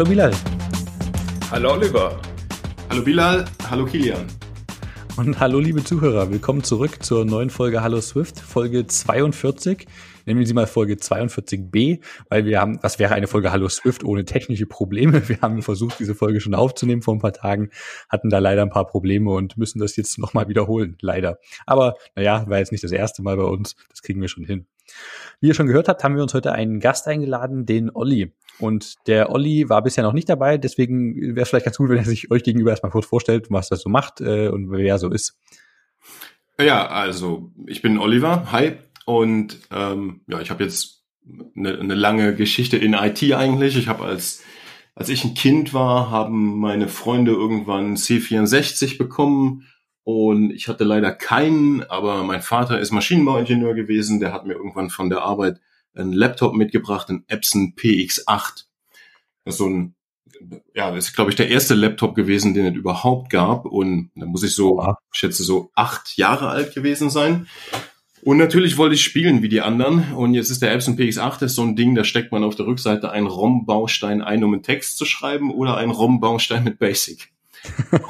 Hallo Bilal. Hallo Oliver. Hallo Bilal. Hallo Kilian. Und hallo liebe Zuhörer. Willkommen zurück zur neuen Folge Hallo Swift, Folge 42 nennen wir sie mal Folge 42b, weil wir haben, was wäre eine Folge Hallo Swift ohne technische Probleme? Wir haben versucht, diese Folge schon aufzunehmen vor ein paar Tagen, hatten da leider ein paar Probleme und müssen das jetzt nochmal wiederholen, leider. Aber naja, war jetzt nicht das erste Mal bei uns, das kriegen wir schon hin. Wie ihr schon gehört habt, haben wir uns heute einen Gast eingeladen, den Olli. Und der Olli war bisher noch nicht dabei, deswegen wäre es vielleicht ganz gut, wenn er sich euch gegenüber erstmal kurz vorstellt, was er so macht äh, und wer er so ist. Ja, also ich bin Oliver. Hi, und ähm, ja, ich habe jetzt eine, eine lange Geschichte in IT eigentlich. Ich habe als als ich ein Kind war, haben meine Freunde irgendwann C64 bekommen und ich hatte leider keinen, aber mein Vater ist Maschinenbauingenieur gewesen, der hat mir irgendwann von der Arbeit einen Laptop mitgebracht, einen Epson PX8. Das ist so ein, ja, das ist glaube ich der erste Laptop gewesen, den es überhaupt gab und da muss ich so, ich schätze so acht Jahre alt gewesen sein. Und natürlich wollte ich spielen wie die anderen. Und jetzt ist der Epson PX8 das ist so ein Ding, da steckt man auf der Rückseite einen ROM-Baustein ein, um einen Text zu schreiben, oder einen ROM-Baustein mit Basic.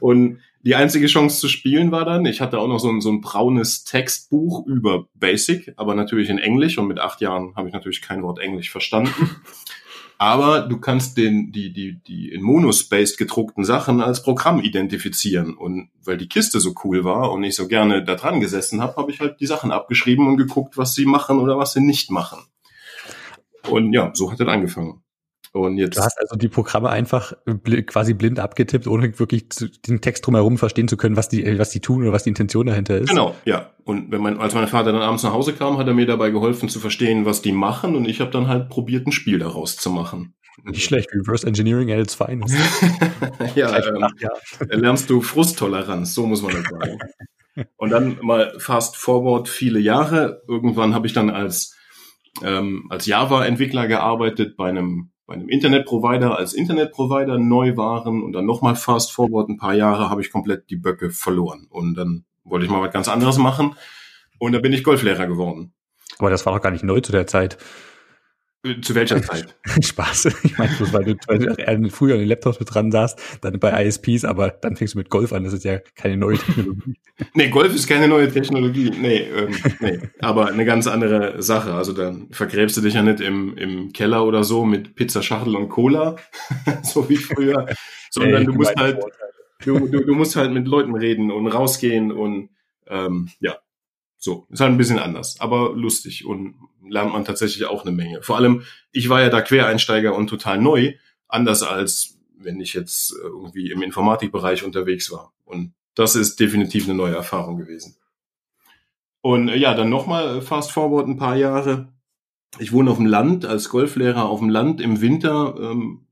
und die einzige Chance zu spielen war dann, ich hatte auch noch so ein, so ein braunes Textbuch über Basic, aber natürlich in Englisch. Und mit acht Jahren habe ich natürlich kein Wort Englisch verstanden. Aber du kannst den, die, die, die in Monospace gedruckten Sachen als Programm identifizieren. Und weil die Kiste so cool war und ich so gerne da dran gesessen habe, habe ich halt die Sachen abgeschrieben und geguckt, was sie machen oder was sie nicht machen. Und ja, so hat es angefangen. Und jetzt. Du hast also die Programme einfach bl quasi blind abgetippt, ohne wirklich zu, den Text drumherum verstehen zu können, was die, was die tun oder was die Intention dahinter ist. Genau, ja. Und wenn mein, als mein Vater dann abends nach Hause kam, hat er mir dabei geholfen zu verstehen, was die machen. Und ich habe dann halt probiert, ein Spiel daraus zu machen. Nicht schlecht, Reverse Engineering at its finest. ja, ähm, lernst du Frusttoleranz, so muss man das sagen. Und dann mal fast forward viele Jahre. Irgendwann habe ich dann als, ähm, als Java-Entwickler gearbeitet bei einem bei einem Internetprovider als Internetprovider neu waren und dann nochmal fast forward ein paar Jahre habe ich komplett die Böcke verloren. Und dann wollte ich mal was ganz anderes machen und da bin ich Golflehrer geworden. Aber das war doch gar nicht neu zu der Zeit. Äh, zu welcher Zeit? Spaß. Ich meine, weil du, weil du früher an den Laptops mit dran saßt, dann bei ISPs, aber dann fängst du mit Golf an. Das ist ja keine neue Technologie. nee, Golf ist keine neue Technologie. Nee, ähm, nee. Aber eine ganz andere Sache. Also dann vergräbst du dich ja nicht im, im Keller oder so mit Pizzaschachtel und Cola, so wie früher, sondern hey, du musst halt, du, du, du musst halt mit Leuten reden und rausgehen und ähm, ja, so, ist halt ein bisschen anders, aber lustig und lernt man tatsächlich auch eine Menge. Vor allem, ich war ja da Quereinsteiger und total neu, anders als wenn ich jetzt irgendwie im Informatikbereich unterwegs war. Und das ist definitiv eine neue Erfahrung gewesen. Und äh, ja, dann nochmal fast forward ein paar Jahre. Ich wohne auf dem Land, als Golflehrer auf dem Land im Winter. Ähm,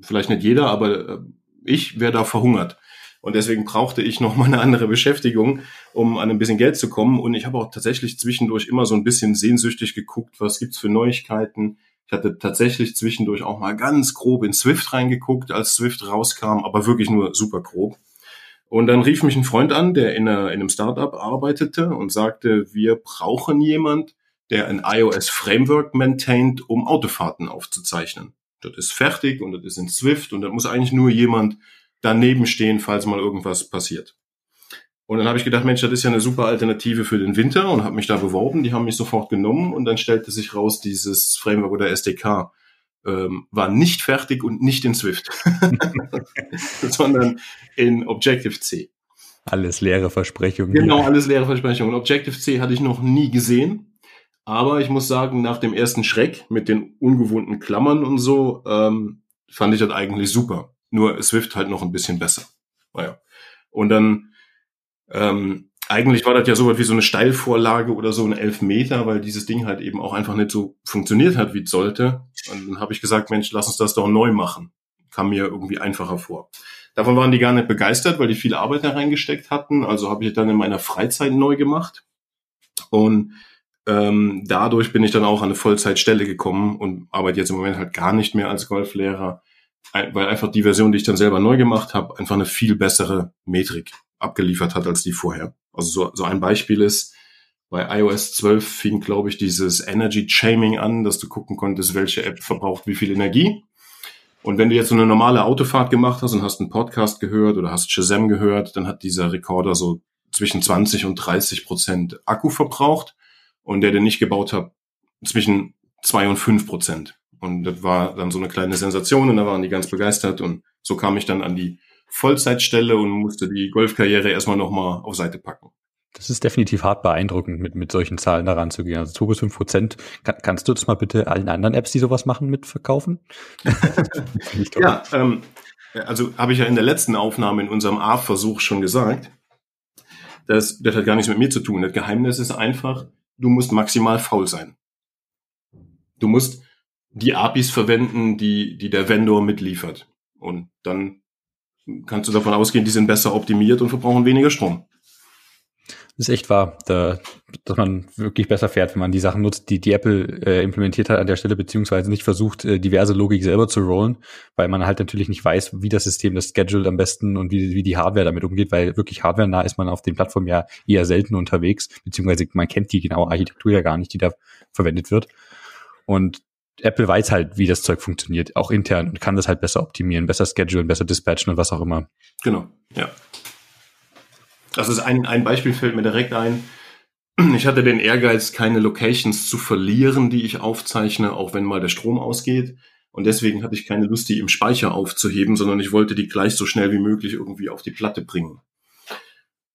vielleicht nicht jeder, aber äh, ich wäre da verhungert. Und deswegen brauchte ich noch mal eine andere Beschäftigung, um an ein bisschen Geld zu kommen. Und ich habe auch tatsächlich zwischendurch immer so ein bisschen sehnsüchtig geguckt, was gibt's für Neuigkeiten. Ich hatte tatsächlich zwischendurch auch mal ganz grob in Swift reingeguckt, als Swift rauskam, aber wirklich nur super grob. Und dann rief mich ein Freund an, der in, einem Startup arbeitete und sagte, wir brauchen jemand, der ein iOS Framework maintaint, um Autofahrten aufzuzeichnen. Das ist fertig und das ist in Swift und da muss eigentlich nur jemand daneben stehen, falls mal irgendwas passiert. Und dann habe ich gedacht, Mensch, das ist ja eine super Alternative für den Winter und habe mich da beworben. Die haben mich sofort genommen und dann stellte sich raus, dieses Framework oder SDK ähm, war nicht fertig und nicht in Swift, sondern in Objective-C. Alles leere Versprechungen. Genau, alles leere Versprechungen. Objective-C hatte ich noch nie gesehen. Aber ich muss sagen, nach dem ersten Schreck mit den ungewohnten Klammern und so, ähm, fand ich das eigentlich super. Nur Swift halt noch ein bisschen besser. Naja. Und dann, ähm, eigentlich war das ja so wie so eine Steilvorlage oder so ein Elfmeter, weil dieses Ding halt eben auch einfach nicht so funktioniert hat, wie es sollte. Und dann habe ich gesagt, Mensch, lass uns das doch neu machen. Kam mir irgendwie einfacher vor. Davon waren die gar nicht begeistert, weil die viel Arbeit da reingesteckt hatten. Also habe ich dann in meiner Freizeit neu gemacht. Und ähm, dadurch bin ich dann auch an eine Vollzeitstelle gekommen und arbeite jetzt im Moment halt gar nicht mehr als Golflehrer, weil einfach die Version, die ich dann selber neu gemacht habe, einfach eine viel bessere Metrik abgeliefert hat als die vorher. Also so, so ein Beispiel ist, bei iOS 12 fing, glaube ich, dieses Energy Chaming an, dass du gucken konntest, welche App verbraucht wie viel Energie. Und wenn du jetzt so eine normale Autofahrt gemacht hast und hast einen Podcast gehört oder hast Shazam gehört, dann hat dieser Rekorder so zwischen 20 und 30 Prozent Akku verbraucht und der, den nicht gebaut hat, zwischen zwei und fünf Prozent. Und das war dann so eine kleine Sensation und da waren die ganz begeistert und so kam ich dann an die Vollzeitstelle und musste die Golfkarriere erstmal nochmal auf Seite packen. Das ist definitiv hart beeindruckend, mit, mit solchen Zahlen daran zu gehen. Also 2 bis 5 Prozent. Kann, kannst du das mal bitte allen anderen Apps, die sowas machen, mitverkaufen? ja, ähm, also habe ich ja in der letzten Aufnahme in unserem A-Versuch schon gesagt. Das, das hat gar nichts mit mir zu tun. Das Geheimnis ist einfach, du musst maximal faul sein. Du musst die APIs verwenden, die, die der Vendor mitliefert. Und dann kannst du davon ausgehen, die sind besser optimiert und verbrauchen weniger Strom. Das ist echt wahr, da, dass man wirklich besser fährt, wenn man die Sachen nutzt, die die Apple äh, implementiert hat an der Stelle, beziehungsweise nicht versucht, äh, diverse Logik selber zu rollen, weil man halt natürlich nicht weiß, wie das System das scheduled am besten und wie, wie die Hardware damit umgeht, weil wirklich hardware-nah ist man auf den Plattformen ja eher selten unterwegs, beziehungsweise man kennt die genaue Architektur ja gar nicht, die da verwendet wird. Und Apple weiß halt, wie das Zeug funktioniert, auch intern und kann das halt besser optimieren, besser schedulen, besser dispatchen und was auch immer. Genau, ja. Das ist ein, ein Beispiel fällt mir direkt ein. Ich hatte den Ehrgeiz, keine Locations zu verlieren, die ich aufzeichne, auch wenn mal der Strom ausgeht. Und deswegen hatte ich keine Lust, die im Speicher aufzuheben, sondern ich wollte die gleich so schnell wie möglich irgendwie auf die Platte bringen.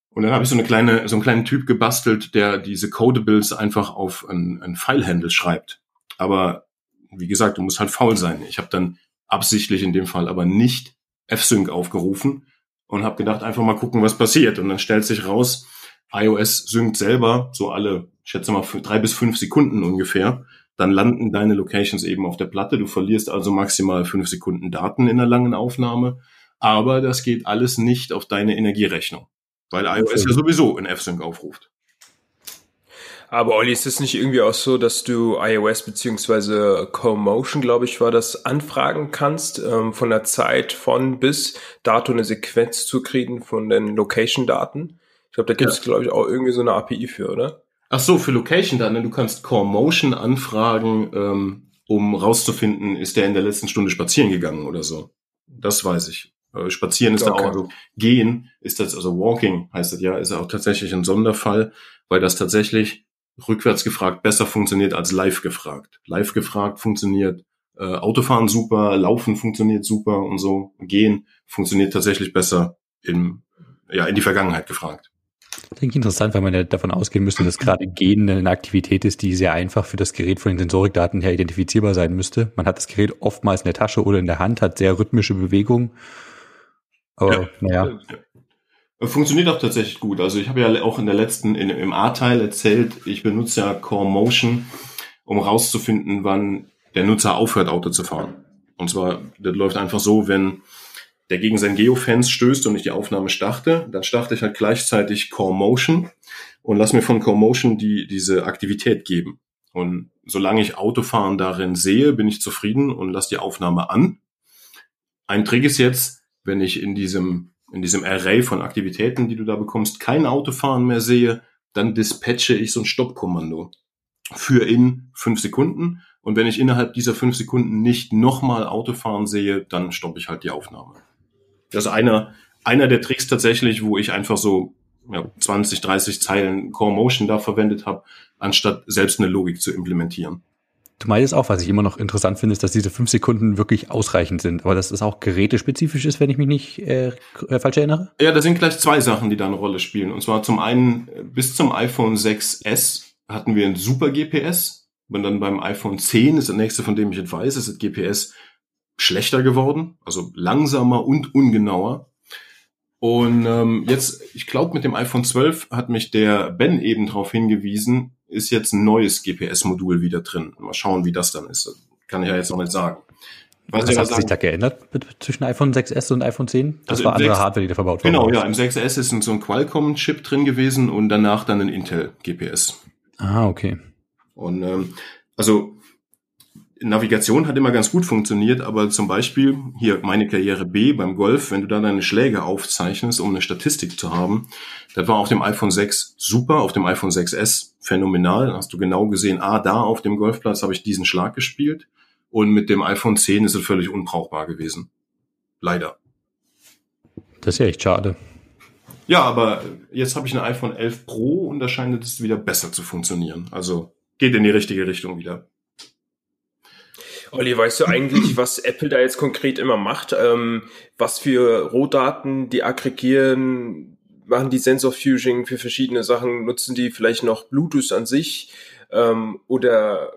Und dann habe ich so eine kleine, so einen kleinen Typ gebastelt, der diese Codables einfach auf ein, ein Filehandle schreibt. Aber wie gesagt, du musst halt faul sein. Ich habe dann absichtlich in dem Fall aber nicht F-Sync aufgerufen und habe gedacht, einfach mal gucken, was passiert. Und dann stellt sich raus, iOS synkt selber so alle, ich schätze mal, drei bis fünf Sekunden ungefähr. Dann landen deine Locations eben auf der Platte. Du verlierst also maximal fünf Sekunden Daten in einer langen Aufnahme. Aber das geht alles nicht auf deine Energierechnung, weil iOS ja sowieso in F-Sync aufruft. Aber Olli, ist es nicht irgendwie auch so, dass du iOS beziehungsweise CoMotion, glaube ich, war das, anfragen kannst, ähm, von der Zeit von bis Dato eine Sequenz zu kriegen von den Location-Daten? Ich glaube, da gibt es, ja. glaube ich, auch irgendwie so eine API für, oder? Ach so, für Location-Daten. Du kannst CoMotion anfragen, ähm, um rauszufinden, ist der in der letzten Stunde spazieren gegangen oder so. Das weiß ich. Äh, spazieren ist okay. da auch, also gehen ist das, also walking heißt das ja, ist auch tatsächlich ein Sonderfall, weil das tatsächlich rückwärts gefragt besser funktioniert als live gefragt. Live gefragt funktioniert äh, Autofahren super, Laufen funktioniert super und so. Gehen funktioniert tatsächlich besser in, ja, in die Vergangenheit gefragt. Klingt interessant, weil man ja davon ausgehen müsste, dass gerade Gehen eine Aktivität ist, die sehr einfach für das Gerät von den Sensorikdaten her identifizierbar sein müsste. Man hat das Gerät oftmals in der Tasche oder in der Hand, hat sehr rhythmische Bewegungen. Aber ja, naja. Funktioniert auch tatsächlich gut. Also ich habe ja auch in der letzten, in, im A-Teil erzählt, ich benutze ja Core Motion, um rauszufinden, wann der Nutzer aufhört, Auto zu fahren. Und zwar, das läuft einfach so, wenn der gegen sein Geofence stößt und ich die Aufnahme starte, dann starte ich halt gleichzeitig Core Motion und lass mir von Core Motion die, diese Aktivität geben. Und solange ich Autofahren darin sehe, bin ich zufrieden und lasse die Aufnahme an. Ein Trick ist jetzt, wenn ich in diesem in diesem Array von Aktivitäten, die du da bekommst, kein Autofahren mehr sehe, dann dispatche ich so ein Stoppkommando für in fünf Sekunden. Und wenn ich innerhalb dieser fünf Sekunden nicht nochmal Autofahren sehe, dann stoppe ich halt die Aufnahme. Das ist einer, einer der Tricks tatsächlich, wo ich einfach so ja, 20, 30 Zeilen Core Motion da verwendet habe, anstatt selbst eine Logik zu implementieren. Du meinst auch, was ich immer noch interessant finde, ist, dass diese fünf Sekunden wirklich ausreichend sind, aber dass es auch gerätespezifisch ist, wenn ich mich nicht äh, äh falsch erinnere? Ja, da sind gleich zwei Sachen, die da eine Rolle spielen. Und zwar zum einen, bis zum iPhone 6S hatten wir ein super GPS. Und dann beim iPhone 10 ist das nächste, von dem ich jetzt weiß, ist das GPS schlechter geworden, also langsamer und ungenauer. Und ähm, jetzt, ich glaube, mit dem iPhone 12 hat mich der Ben eben darauf hingewiesen, ist jetzt ein neues GPS-Modul wieder drin. Mal schauen, wie das dann ist. Das kann ich ja jetzt noch nicht sagen. Was, Was hat sich da geändert zwischen iPhone 6S und iPhone 10? Das also war andere 6, Hardware, die da verbaut wurde. Genau, ja. Im 6S ist so ein Qualcomm-Chip drin gewesen und danach dann ein Intel-GPS. Ah, okay. Und ähm, also Navigation hat immer ganz gut funktioniert, aber zum Beispiel hier meine Karriere B beim Golf, wenn du da deine Schläge aufzeichnest, um eine Statistik zu haben, das war auf dem iPhone 6 super, auf dem iPhone 6S phänomenal. Dann hast du genau gesehen, ah, da auf dem Golfplatz habe ich diesen Schlag gespielt. Und mit dem iPhone 10 ist es völlig unbrauchbar gewesen. Leider. Das ist ja echt schade. Ja, aber jetzt habe ich ein iPhone 11 Pro und da scheint es wieder besser zu funktionieren. Also geht in die richtige Richtung wieder. Olli, weißt du eigentlich, was Apple da jetzt konkret immer macht? Ähm, was für Rohdaten die aggregieren? Machen die Sensor Fusion für verschiedene Sachen? Nutzen die vielleicht noch Bluetooth an sich? Ähm, oder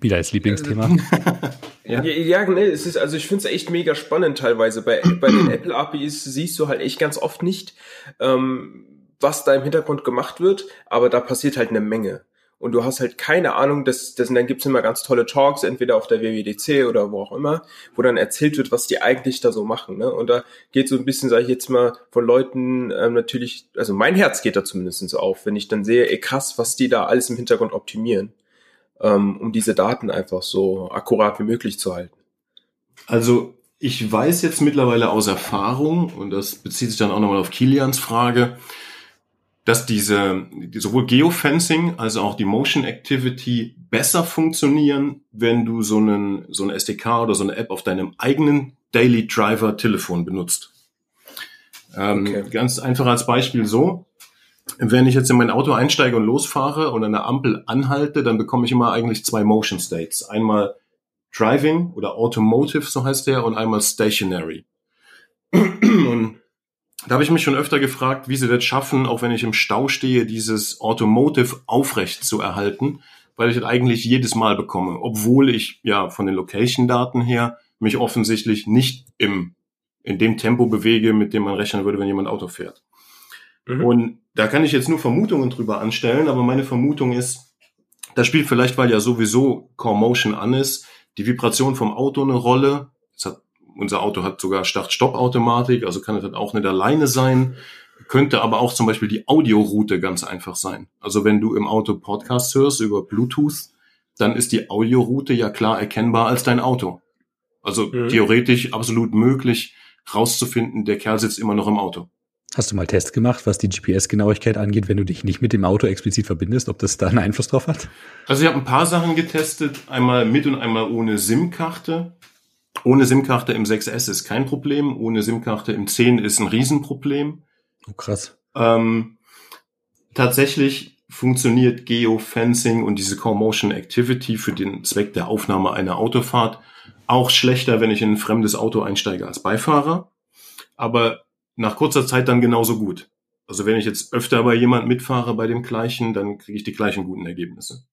wieder als Lieblingsthema. ja. ja, ne, es ist, also ich finde es echt mega spannend teilweise. Bei, bei den Apple APIs siehst du halt echt ganz oft nicht, ähm, was da im Hintergrund gemacht wird, aber da passiert halt eine Menge und du hast halt keine Ahnung, dass, dass und dann gibt's immer ganz tolle Talks, entweder auf der WWDC oder wo auch immer, wo dann erzählt wird, was die eigentlich da so machen. Ne? Und da geht so ein bisschen, sage ich jetzt mal, von Leuten ähm, natürlich, also mein Herz geht da zumindestens auf, wenn ich dann sehe, ey krass, was die da alles im Hintergrund optimieren, ähm, um diese Daten einfach so akkurat wie möglich zu halten. Also ich weiß jetzt mittlerweile aus Erfahrung, und das bezieht sich dann auch nochmal auf Kilians Frage, dass diese sowohl Geofencing als auch die Motion Activity besser funktionieren, wenn du so einen so eine SDK oder so eine App auf deinem eigenen Daily Driver Telefon benutzt. Ähm, okay. Ganz einfach als Beispiel so: Wenn ich jetzt in mein Auto einsteige und losfahre und an der Ampel anhalte, dann bekomme ich immer eigentlich zwei Motion States: einmal Driving oder Automotive, so heißt der, und einmal Stationary. und da habe ich mich schon öfter gefragt, wie sie das schaffen, auch wenn ich im Stau stehe, dieses Automotive aufrecht zu erhalten, weil ich das eigentlich jedes Mal bekomme, obwohl ich ja von den Location-Daten her mich offensichtlich nicht im, in dem Tempo bewege, mit dem man rechnen würde, wenn jemand Auto fährt. Mhm. Und da kann ich jetzt nur Vermutungen drüber anstellen, aber meine Vermutung ist, da spielt vielleicht, weil ja sowieso Core Motion an ist, die Vibration vom Auto eine Rolle. Das hat unser Auto hat sogar Start-Stopp-Automatik, also kann es halt auch nicht alleine sein. Könnte aber auch zum Beispiel die Audioroute ganz einfach sein. Also wenn du im Auto Podcast hörst über Bluetooth, dann ist die Audioroute ja klar erkennbar als dein Auto. Also mhm. theoretisch absolut möglich rauszufinden, der Kerl sitzt immer noch im Auto. Hast du mal Tests gemacht, was die GPS-Genauigkeit angeht, wenn du dich nicht mit dem Auto explizit verbindest, ob das da einen Einfluss drauf hat? Also ich habe ein paar Sachen getestet, einmal mit und einmal ohne SIM-Karte. Ohne SIM-Karte im 6S ist kein Problem, ohne SIM-Karte im 10 ist ein Riesenproblem. Oh, krass. Ähm, tatsächlich funktioniert Geofencing und diese Core Motion Activity für den Zweck der Aufnahme einer Autofahrt auch schlechter, wenn ich in ein fremdes Auto einsteige als Beifahrer, aber nach kurzer Zeit dann genauso gut. Also wenn ich jetzt öfter bei jemand mitfahre bei dem gleichen, dann kriege ich die gleichen guten Ergebnisse.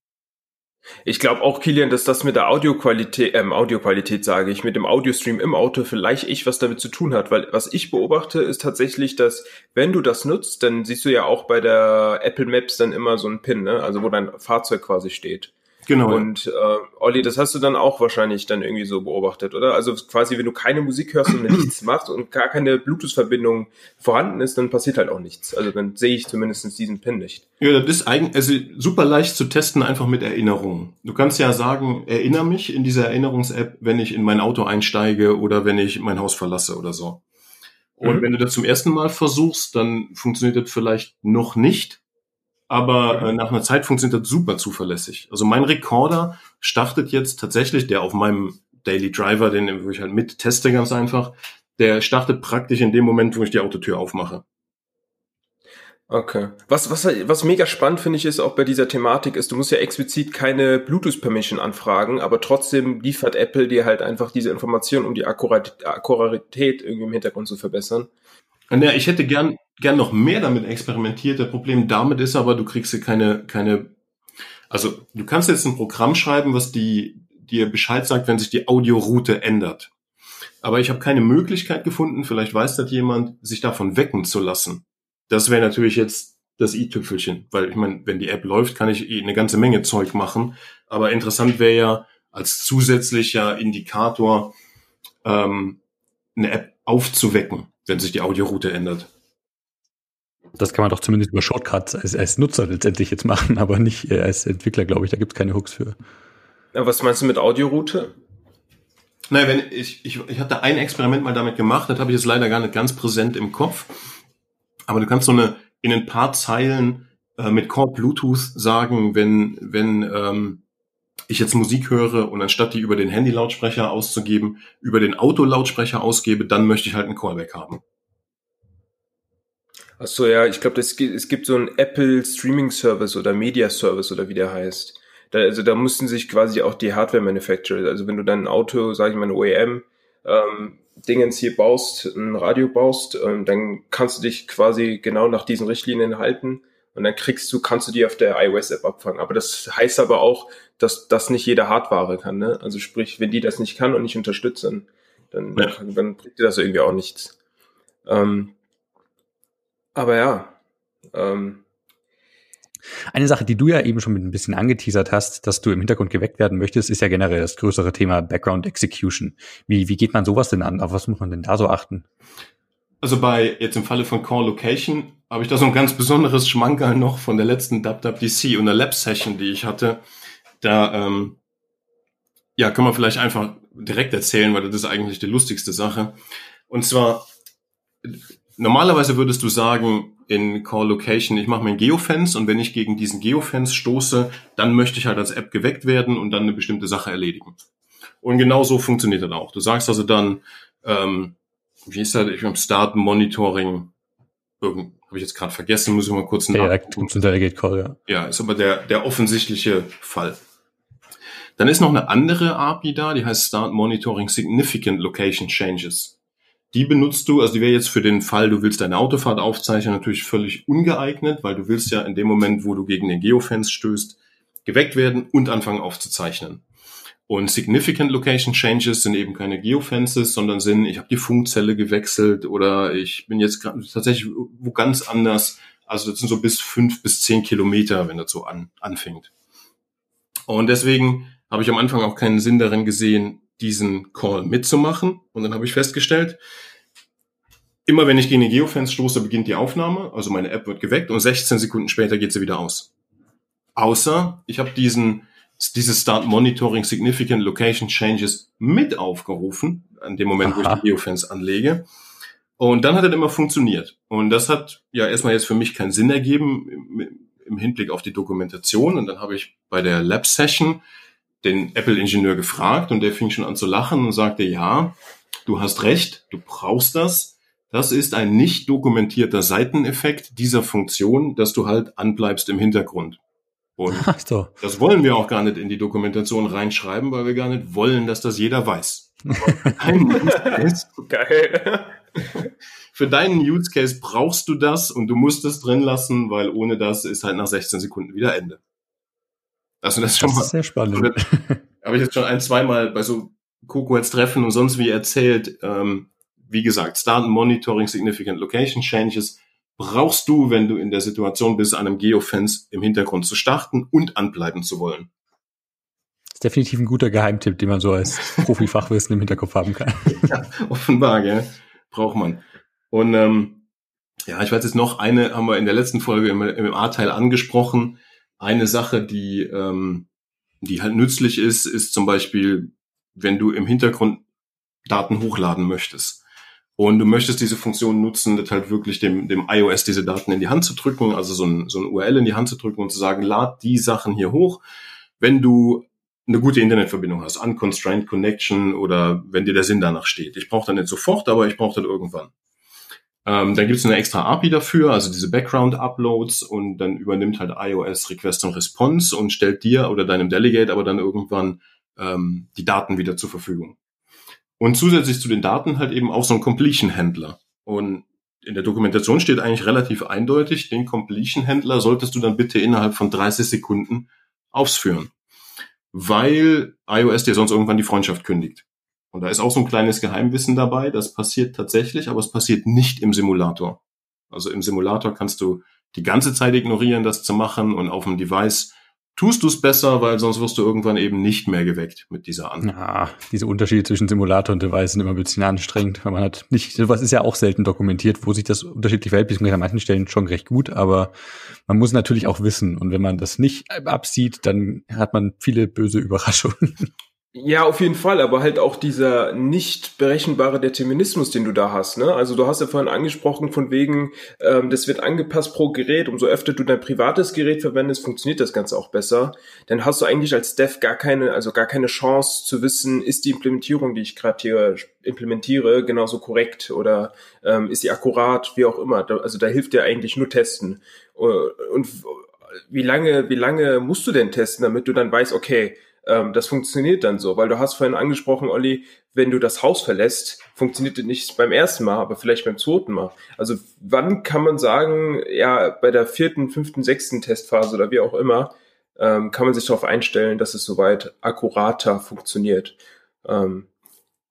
Ich glaube auch, Kilian, dass das mit der Audioqualität, ähm, Audioqualität sage ich, mit dem Audiostream im Auto vielleicht echt was damit zu tun hat, weil was ich beobachte, ist tatsächlich, dass wenn du das nutzt, dann siehst du ja auch bei der Apple Maps dann immer so ein Pin, ne? also wo dein Fahrzeug quasi steht. Genau. Und äh, Olli, das hast du dann auch wahrscheinlich dann irgendwie so beobachtet, oder? Also quasi, wenn du keine Musik hörst und nichts machst und gar keine Bluetooth-Verbindung vorhanden ist, dann passiert halt auch nichts. Also dann sehe ich zumindest diesen Pin nicht. Ja, das ist eigentlich also super leicht zu testen, einfach mit Erinnerungen. Du kannst ja sagen, erinnere mich in dieser Erinnerungs-App, wenn ich in mein Auto einsteige oder wenn ich mein Haus verlasse oder so. Und mhm. wenn du das zum ersten Mal versuchst, dann funktioniert das vielleicht noch nicht aber äh, nach einer Zeit funktioniert das super zuverlässig. Also mein Recorder startet jetzt tatsächlich, der auf meinem Daily Driver, den wo ich halt mit teste ganz einfach, der startet praktisch in dem Moment, wo ich die Autotür aufmache. Okay. Was, was, was mega spannend finde ich ist auch bei dieser Thematik ist, du musst ja explizit keine Bluetooth-Permission anfragen, aber trotzdem liefert Apple dir halt einfach diese Information, um die Akkuratität irgendwie im Hintergrund zu verbessern. Ja, ich hätte gern, gern noch mehr damit experimentiert. Das Problem damit ist aber, du kriegst hier keine, keine, also du kannst jetzt ein Programm schreiben, was die, dir Bescheid sagt, wenn sich die Audioroute ändert. Aber ich habe keine Möglichkeit gefunden, vielleicht weiß das jemand, sich davon wecken zu lassen. Das wäre natürlich jetzt das i-Tüpfelchen, weil ich meine, wenn die App läuft, kann ich eh eine ganze Menge Zeug machen. Aber interessant wäre ja als zusätzlicher Indikator ähm, eine App aufzuwecken wenn sich die Audioroute ändert. Das kann man doch zumindest über Shortcuts als, als Nutzer letztendlich jetzt machen, aber nicht äh, als Entwickler, glaube ich. Da gibt es keine Hooks für. Ja, was meinst du mit Audioroute? Naja, wenn ich, ich, ich hatte ein Experiment mal damit gemacht, das habe ich jetzt leider gar nicht ganz präsent im Kopf. Aber du kannst so eine in ein paar Zeilen äh, mit Core Bluetooth sagen, wenn, wenn ähm, ich jetzt Musik höre und anstatt die über den Handy-Lautsprecher auszugeben, über den Autolautsprecher ausgebe, dann möchte ich halt einen Callback haben. Ach so, ja, ich glaube, es gibt so einen Apple Streaming Service oder Media Service oder wie der heißt. Da, also da mussten sich quasi auch die Hardware Manufacturer, also wenn du dann ein Auto, sage ich mal, eine OEM, ähm, Dingens hier baust, ein Radio baust, ähm, dann kannst du dich quasi genau nach diesen Richtlinien halten und dann kriegst du, kannst du die auf der iOS-App abfangen. Aber das heißt aber auch, dass das nicht jede Hardware kann. Ne? Also sprich, wenn die das nicht kann und nicht unterstützen, dann, ja. dann bringt dir das irgendwie auch nichts. Ähm, aber ja. Ähm, eine Sache, die du ja eben schon mit ein bisschen angeteasert hast, dass du im Hintergrund geweckt werden möchtest, ist ja generell das größere Thema Background Execution. Wie, wie geht man sowas denn an? Auf was muss man denn da so achten? Also bei, jetzt im Falle von Call Location, habe ich da so ein ganz besonderes Schmankerl noch von der letzten WWDC und der Lab-Session, die ich hatte. Da, ähm, ja, kann man vielleicht einfach direkt erzählen, weil das ist eigentlich die lustigste Sache. Und zwar, normalerweise würdest du sagen, in Call Location, ich mache mir ein Geofence und wenn ich gegen diesen Geofence stoße, dann möchte ich halt als App geweckt werden und dann eine bestimmte Sache erledigen. Und genau so funktioniert das auch. Du sagst also dann, ähm, wie ist das, ich habe Start Monitoring, habe ich jetzt gerade vergessen, muss ich mal kurz nachgucken. Ja, Delegate Call, ja. Ja, ist aber der, der offensichtliche Fall. Dann ist noch eine andere API da, die heißt Start Monitoring Significant Location Changes. Die benutzt du, also die wäre jetzt für den Fall, du willst deine Autofahrt aufzeichnen, natürlich völlig ungeeignet, weil du willst ja in dem Moment, wo du gegen den Geofence stößt, geweckt werden und anfangen aufzuzeichnen. Und Significant Location Changes sind eben keine Geofences, sondern sind, ich habe die Funkzelle gewechselt oder ich bin jetzt tatsächlich wo ganz anders. Also das sind so bis fünf bis zehn Kilometer, wenn das so an, anfängt. Und deswegen habe ich am Anfang auch keinen Sinn darin gesehen, diesen Call mitzumachen. Und dann habe ich festgestellt, immer wenn ich gegen den Geofence stoße, beginnt die Aufnahme. Also meine App wird geweckt und 16 Sekunden später geht sie wieder aus. Außer ich habe diesen dieses Start Monitoring Significant Location Changes mit aufgerufen, an dem Moment, Aha. wo ich die Geofence anlege. Und dann hat er immer funktioniert. Und das hat ja erstmal jetzt für mich keinen Sinn ergeben im, im Hinblick auf die Dokumentation. Und dann habe ich bei der Lab Session den Apple-Ingenieur gefragt und der fing schon an zu lachen und sagte, ja, du hast recht, du brauchst das. Das ist ein nicht dokumentierter Seiteneffekt dieser Funktion, dass du halt anbleibst im Hintergrund. Und so. das wollen wir auch gar nicht in die Dokumentation reinschreiben, weil wir gar nicht wollen, dass das jeder weiß. Geil. Für deinen Use Case brauchst du das und du musst es drin lassen, weil ohne das ist halt nach 16 Sekunden wieder Ende. Also das, ist schon das mal, ist sehr spannend. Habe ich jetzt schon ein, zweimal bei so Coco jetzt Treffen und sonst wie erzählt. Ähm, wie gesagt, Start Monitoring Significant Location Changes brauchst du, wenn du in der Situation bist, einem Geofence im Hintergrund zu starten und anbleiben zu wollen. Das ist definitiv ein guter Geheimtipp, den man so als Profi-Fachwissen im Hinterkopf haben kann. ja, offenbar, gell? braucht man. Und ähm, ja, ich weiß jetzt noch eine, haben wir in der letzten Folge im, im A-Teil angesprochen. Eine Sache, die, ähm, die halt nützlich ist, ist zum Beispiel, wenn du im Hintergrund Daten hochladen möchtest und du möchtest diese Funktion nutzen, das halt wirklich dem, dem iOS diese Daten in die Hand zu drücken, also so ein, so ein URL in die Hand zu drücken und zu sagen, lad die Sachen hier hoch, wenn du eine gute Internetverbindung hast, unconstrained connection oder wenn dir der Sinn danach steht. Ich brauche dann nicht sofort, aber ich brauche dann irgendwann. Ähm, dann gibt es eine extra API dafür, also diese Background-Uploads und dann übernimmt halt iOS Request und Response und stellt dir oder deinem Delegate aber dann irgendwann ähm, die Daten wieder zur Verfügung. Und zusätzlich zu den Daten halt eben auch so ein Completion-Händler. Und in der Dokumentation steht eigentlich relativ eindeutig, den Completion-Händler solltest du dann bitte innerhalb von 30 Sekunden ausführen. Weil iOS dir sonst irgendwann die Freundschaft kündigt. Und da ist auch so ein kleines Geheimwissen dabei. Das passiert tatsächlich, aber es passiert nicht im Simulator. Also im Simulator kannst du die ganze Zeit ignorieren, das zu machen und auf dem Device tust du es besser, weil sonst wirst du irgendwann eben nicht mehr geweckt mit dieser Antwort. Ja, diese Unterschiede zwischen Simulator und Device sind immer ein bisschen anstrengend, weil man hat nicht, sowas ist ja auch selten dokumentiert, wo sich das unterschiedlich verhält, beziehungsweise an manchen Stellen schon recht gut, aber man muss natürlich auch wissen und wenn man das nicht absieht, dann hat man viele böse Überraschungen. Ja, auf jeden Fall, aber halt auch dieser nicht berechenbare Determinismus, den du da hast. Ne? Also du hast ja vorhin angesprochen, von wegen, ähm, das wird angepasst pro Gerät. Umso öfter du dein privates Gerät verwendest, funktioniert das Ganze auch besser. Dann hast du eigentlich als Dev gar keine, also gar keine Chance zu wissen, ist die Implementierung, die ich gerade hier implementiere, genauso korrekt oder ähm, ist sie akkurat, wie auch immer. Also da hilft dir eigentlich nur testen. Äh, und wie lange, wie lange musst du denn testen, damit du dann weißt, okay, ähm, das funktioniert dann so, weil du hast vorhin angesprochen, Olli, wenn du das Haus verlässt, funktioniert das nicht beim ersten Mal, aber vielleicht beim zweiten Mal. Also wann kann man sagen, ja, bei der vierten, fünften, sechsten Testphase oder wie auch immer, ähm, kann man sich darauf einstellen, dass es soweit akkurater funktioniert. Ähm,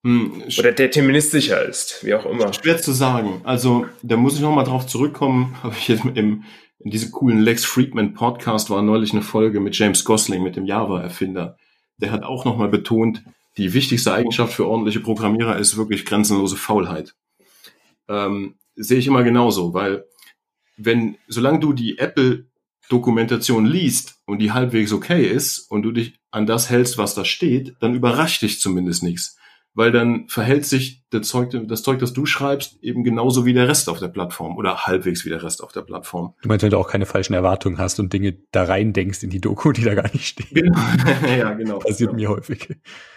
hm, oder deterministischer ist, wie auch immer. Schwer zu sagen. Also da muss ich nochmal drauf zurückkommen, habe ich jetzt im, in diesem coolen Lex Friedman Podcast war neulich eine Folge mit James Gosling, mit dem Java-Erfinder. Der hat auch nochmal betont, die wichtigste Eigenschaft für ordentliche Programmierer ist wirklich grenzenlose Faulheit. Ähm, sehe ich immer genauso, weil wenn, solange du die Apple Dokumentation liest und die halbwegs okay ist und du dich an das hältst, was da steht, dann überrascht dich zumindest nichts weil dann verhält sich das Zeug, das Zeug, das du schreibst, eben genauso wie der Rest auf der Plattform oder halbwegs wie der Rest auf der Plattform. Du meinst, wenn du auch keine falschen Erwartungen hast und Dinge da rein denkst in die Doku, die da gar nicht stehen. Genau. ja, genau. Passiert ja. mir häufig.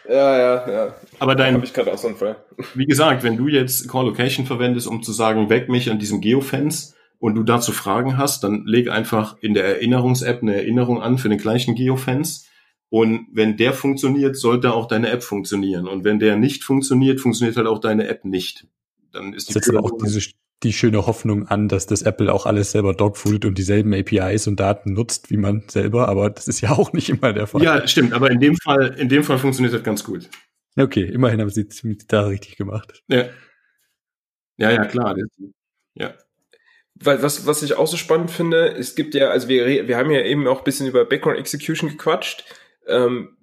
Ja, ja, ja. Aber dein, ich gerade auch so einen Fall. Wie gesagt, wenn du jetzt Call Location verwendest, um zu sagen, weg mich an diesem Geofence und du dazu Fragen hast, dann leg einfach in der Erinnerungs-App eine Erinnerung an für den gleichen Geofence und wenn der funktioniert, sollte auch deine App funktionieren. Und wenn der nicht funktioniert, funktioniert halt auch deine App nicht. Dann ist die Setzt auch diese, die schöne Hoffnung an, dass das Apple auch alles selber dogfoodet und dieselben APIs und Daten nutzt wie man selber, aber das ist ja auch nicht immer der Fall. Ja, stimmt, aber in dem Fall, in dem Fall funktioniert das ganz gut. Okay, immerhin haben sie da richtig gemacht. Ja. Ja, ja, klar. Ja. Weil was, was ich auch so spannend finde, es gibt ja, also wir, wir haben ja eben auch ein bisschen über Background Execution gequatscht ähm,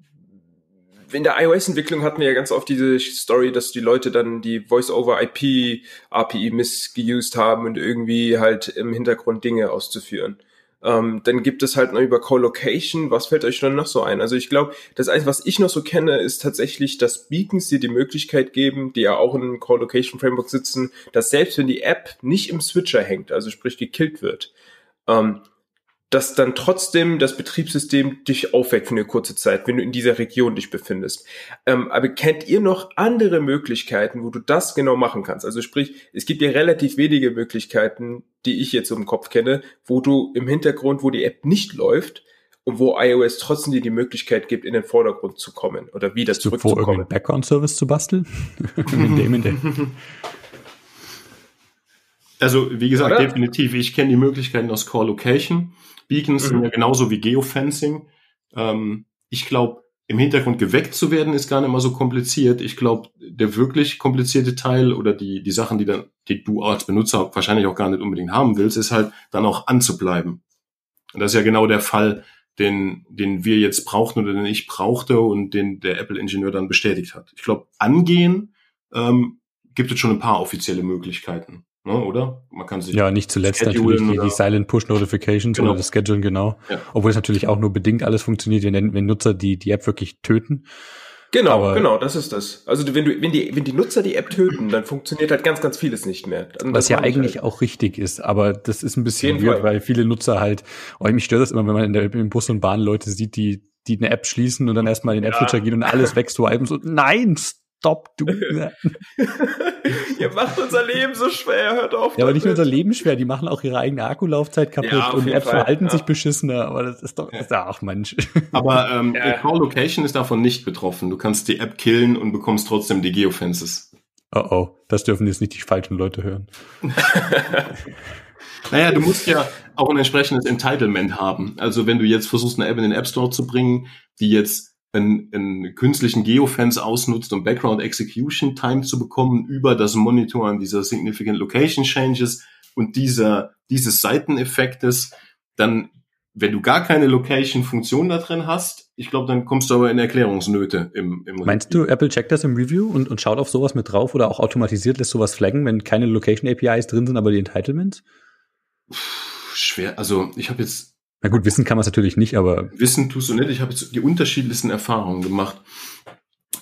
in der iOS-Entwicklung hatten wir ja ganz oft diese Story, dass die Leute dann die Voice-over-IP-API missgeused haben und irgendwie halt im Hintergrund Dinge auszuführen. Ähm, dann gibt es halt noch über Co-Location. Was fällt euch dann noch so ein? Also ich glaube, das Einzige, was ich noch so kenne, ist tatsächlich, dass Beacons dir die Möglichkeit geben, die ja auch in einem Co-Location-Framework sitzen, dass selbst wenn die App nicht im Switcher hängt, also sprich gekillt wird, ähm, dass dann trotzdem das Betriebssystem dich aufweckt für eine kurze Zeit, wenn du in dieser Region dich befindest. Ähm, aber kennt ihr noch andere Möglichkeiten, wo du das genau machen kannst? Also sprich, es gibt ja relativ wenige Möglichkeiten, die ich jetzt im Kopf kenne, wo du im Hintergrund, wo die App nicht läuft, und wo iOS trotzdem dir die Möglichkeit gibt, in den Vordergrund zu kommen oder wieder Bist zurückzukommen. Du vor, Background-Service zu basteln? Also, wie gesagt, oder? definitiv. Ich kenne die Möglichkeiten aus Core Location. Beacons mhm. sind ja genauso wie Geofencing. Ähm, ich glaube, im Hintergrund geweckt zu werden, ist gar nicht mal so kompliziert. Ich glaube, der wirklich komplizierte Teil oder die, die Sachen, die dann, die du als Benutzer wahrscheinlich auch gar nicht unbedingt haben willst, ist halt dann auch anzubleiben. Und das ist ja genau der Fall, den, den wir jetzt brauchten oder den ich brauchte und den der Apple-Ingenieur dann bestätigt hat. Ich glaube, angehen ähm, gibt es schon ein paar offizielle Möglichkeiten ne, oder? Man kann sich ja nicht zuletzt natürlich die, die, Silent Push Notifications genau. oder das Schedulen genau, ja. obwohl es natürlich auch nur bedingt alles funktioniert, wenn, wenn Nutzer die die App wirklich töten. Genau, Aber genau, das ist das. Also wenn du, wenn die, wenn die Nutzer die App töten, dann funktioniert halt ganz, ganz vieles nicht mehr. Also Was ja eigentlich halt. auch richtig ist, aber das ist ein bisschen weird, weil viele Nutzer halt, oh, mich stört das immer, wenn man in der, im Bus und Bahn Leute sieht, die, die eine App schließen und dann erstmal in den App-Switcher ja. gehen und alles wegswipen. So, nein, Stopp, du. Ihr macht unser Leben so schwer, hört auf. Ja, aber nicht nur unser Leben schwer, die machen auch ihre eigene Akkulaufzeit kaputt ja, und die Apps Fall, verhalten ja. sich beschissener, aber das ist doch, ja. ach Mensch. Aber ähm, ja. Call Location ist davon nicht betroffen. Du kannst die App killen und bekommst trotzdem die Geofences. Oh oh, das dürfen jetzt nicht die falschen Leute hören. Naja, du musst ja auch ein entsprechendes Entitlement haben. Also wenn du jetzt versuchst, eine App in den App Store zu bringen, die jetzt einen, einen künstlichen Geofence ausnutzt, um Background Execution Time zu bekommen über das Monitoren dieser Significant Location Changes und dieser, dieses Seiteneffektes, dann wenn du gar keine Location-Funktion da drin hast, ich glaube, dann kommst du aber in Erklärungsnöte im, im Meinst du, Apple checkt das im Review und, und schaut auf sowas mit drauf oder auch automatisiert lässt sowas flaggen, wenn keine Location-APIs drin sind, aber die Entitlements? Schwer, also ich habe jetzt. Na gut, wissen kann man es natürlich nicht, aber. Wissen tust du nicht. Ich habe jetzt die unterschiedlichsten Erfahrungen gemacht.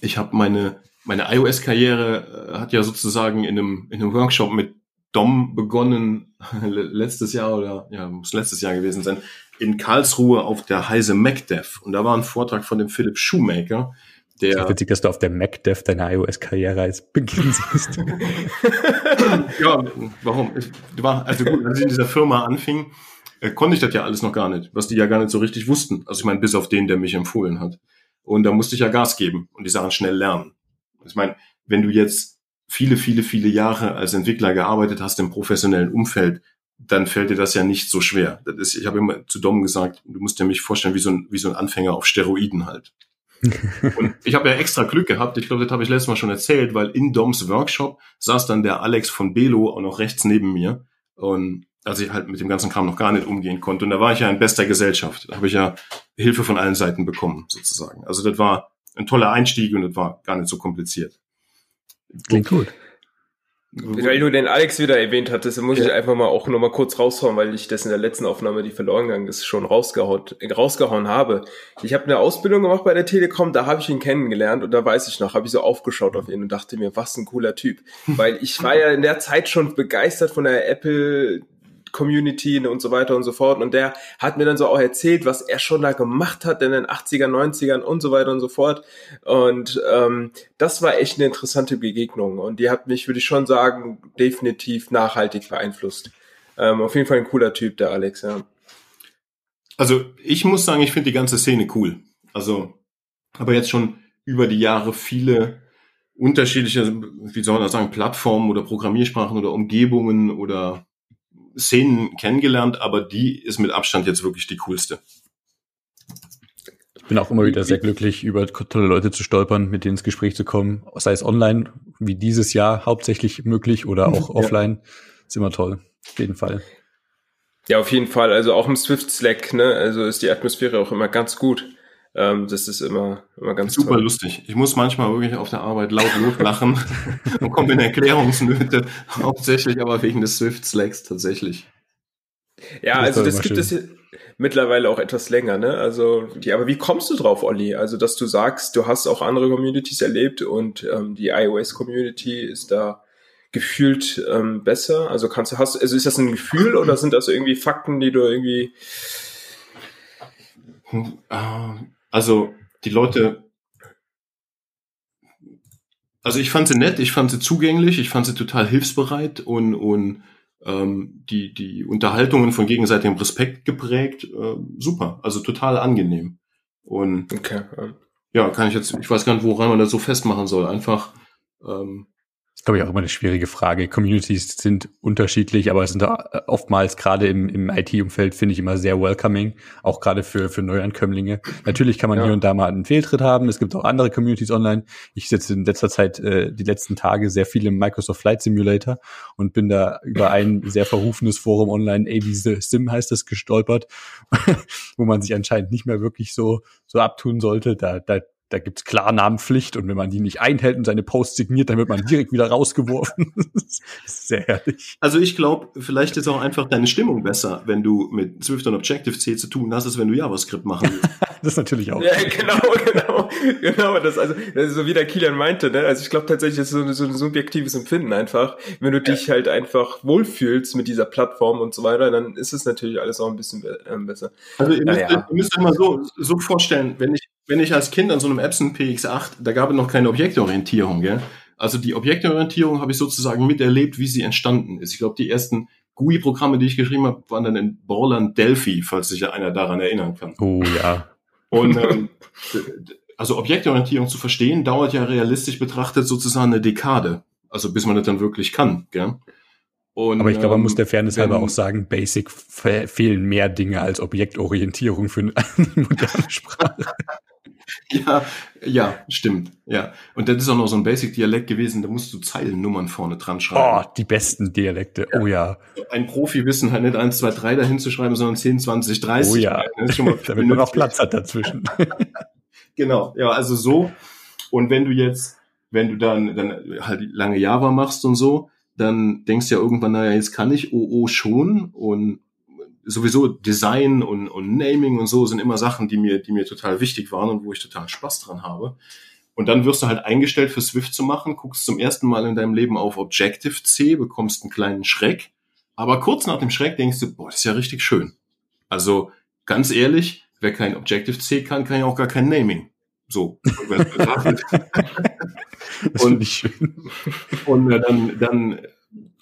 Ich habe meine, meine iOS-Karriere äh, hat ja sozusagen in einem, in einem Workshop mit Dom begonnen, letztes Jahr oder ja, muss letztes Jahr gewesen sein, in Karlsruhe auf der Heise MacDev. Und da war ein Vortrag von dem Philipp Shoemaker, der. Es witzig, dass du auf der MacDev deine iOS-Karriere als Beginn siehst. ja, warum? Ich war, also gut, als ich in dieser Firma anfing, äh, konnte ich das ja alles noch gar nicht, was die ja gar nicht so richtig wussten. Also ich meine, bis auf den, der mich empfohlen hat. Und da musste ich ja Gas geben und die Sachen schnell lernen. Ich meine, wenn du jetzt viele, viele, viele Jahre als Entwickler gearbeitet hast im professionellen Umfeld, dann fällt dir das ja nicht so schwer. Das ist, ich habe immer zu Dom gesagt, du musst dir mich vorstellen wie so ein, wie so ein Anfänger auf Steroiden halt. und ich habe ja extra Glück gehabt, ich glaube, das habe ich letztes Mal schon erzählt, weil in Doms Workshop saß dann der Alex von Belo auch noch rechts neben mir. Und als ich halt mit dem ganzen Kram noch gar nicht umgehen konnte. Und da war ich ja in bester Gesellschaft. Da habe ich ja Hilfe von allen Seiten bekommen, sozusagen. Also das war ein toller Einstieg und das war gar nicht so kompliziert. Klingt gut. Weil du den Alex wieder erwähnt hattest, muss ja. ich einfach mal auch noch mal kurz raushauen, weil ich das in der letzten Aufnahme, die verloren gegangen ist, schon rausgehauen, rausgehauen habe. Ich habe eine Ausbildung gemacht bei der Telekom, da habe ich ihn kennengelernt und da weiß ich noch, habe ich so aufgeschaut auf ihn und dachte mir, was ein cooler Typ. weil ich war ja in der Zeit schon begeistert von der Apple Community und so weiter und so fort. Und der hat mir dann so auch erzählt, was er schon da gemacht hat in den 80er, 90ern und so weiter und so fort. Und ähm, das war echt eine interessante Begegnung. Und die hat mich, würde ich schon sagen, definitiv nachhaltig beeinflusst. Ähm, auf jeden Fall ein cooler Typ, der Alex, ja. Also ich muss sagen, ich finde die ganze Szene cool. Also, aber jetzt schon über die Jahre viele unterschiedliche, wie soll man das sagen, Plattformen oder Programmiersprachen oder Umgebungen oder Szenen kennengelernt, aber die ist mit Abstand jetzt wirklich die coolste. Ich bin auch immer wieder sehr glücklich, über tolle Leute zu stolpern, mit denen ins Gespräch zu kommen, sei es online, wie dieses Jahr hauptsächlich möglich oder auch offline. Ja. Ist immer toll, auf jeden Fall. Ja, auf jeden Fall. Also auch im Swift Slack, ne, also ist die Atmosphäre auch immer ganz gut. Ähm, das ist immer, immer ganz Super toll. lustig. Ich muss manchmal wirklich auf der Arbeit laut lachen und komme in Erklärungsnöte, hauptsächlich aber wegen des Swift Slacks tatsächlich. Ja, das also das gibt es mittlerweile auch etwas länger, ne? Also, die, aber wie kommst du drauf, Olli? Also, dass du sagst, du hast auch andere Communities erlebt und ähm, die iOS-Community ist da gefühlt ähm, besser. Also kannst du hast, also ist das ein Gefühl oder sind das irgendwie Fakten, die du irgendwie hm, ah, also die Leute, also ich fand sie nett, ich fand sie zugänglich, ich fand sie total hilfsbereit und, und ähm, die, die Unterhaltungen von gegenseitigem Respekt geprägt, äh, super, also total angenehm. Und okay. ja, kann ich jetzt, ich weiß gar nicht, woran man das so festmachen soll. Einfach ähm, ist, glaube ich, auch immer eine schwierige Frage. Communities sind unterschiedlich, aber es sind oftmals gerade im, im IT-Umfeld, finde ich, immer sehr welcoming, auch gerade für, für Neuankömmlinge. Natürlich kann man ja. hier und da mal einen Fehltritt haben. Es gibt auch andere Communities online. Ich sitze in letzter Zeit, äh, die letzten Tage sehr viel im Microsoft Flight Simulator und bin da über ein sehr verrufenes Forum online, AB Sim heißt es, gestolpert, wo man sich anscheinend nicht mehr wirklich so, so abtun sollte. Da, da da gibt's Klarnamenpflicht und wenn man die nicht einhält und seine Post signiert, dann wird man direkt wieder rausgeworfen. sehr herrlich. Also ich glaube, vielleicht ist auch einfach deine Stimmung besser, wenn du mit Swift und Objective-C zu tun hast, als wenn du JavaScript machen willst. das ist natürlich auch. Ja, genau, genau, genau. Das, also, das ist so wie der Kilian meinte, ne? Also ich glaube tatsächlich, das ist so, so ein subjektives Empfinden einfach. Wenn du ja. dich halt einfach wohlfühlst mit dieser Plattform und so weiter, dann ist es natürlich alles auch ein bisschen äh, besser. Also ihr müsst, naja. ihr müsst euch mal so, so vorstellen, wenn ich wenn ich als Kind an so einem Epson PX8, da gab es noch keine Objektorientierung, gell? Also die Objektorientierung habe ich sozusagen miterlebt, wie sie entstanden ist. Ich glaube, die ersten GUI-Programme, die ich geschrieben habe, waren dann in Borland Delphi, falls sich ja einer daran erinnern kann. Oh ja. Und ähm, also Objektorientierung zu verstehen, dauert ja realistisch betrachtet sozusagen eine Dekade. Also bis man das dann wirklich kann, gell? Und, Aber ich glaube, man muss der Fairness ähm, halber auch sagen, Basic fehlen mehr Dinge als Objektorientierung für eine moderne Sprache. ja, ja, stimmt. Ja. Und das ist auch noch so ein Basic-Dialekt gewesen, da musst du Zeilennummern vorne dran schreiben. Oh, die besten Dialekte. Oh ja. Ein Profi wissen halt nicht 1, 2, 3 dahin zu schreiben, sondern 10, 20, 30. Oh ja. Damit man noch Platz hat dazwischen. Genau, ja, also so. Und wenn du jetzt, wenn du dann, dann halt lange Java machst und so, dann denkst du ja irgendwann, naja, jetzt kann ich OO schon und sowieso Design und, und Naming und so sind immer Sachen, die mir, die mir total wichtig waren und wo ich total Spaß dran habe. Und dann wirst du halt eingestellt für Swift zu machen, guckst zum ersten Mal in deinem Leben auf Objective-C, bekommst einen kleinen Schreck, aber kurz nach dem Schreck denkst du, boah, das ist ja richtig schön. Also ganz ehrlich, wer kein Objective-C kann, kann ja auch gar kein Naming. So. und, und äh, dann, dann,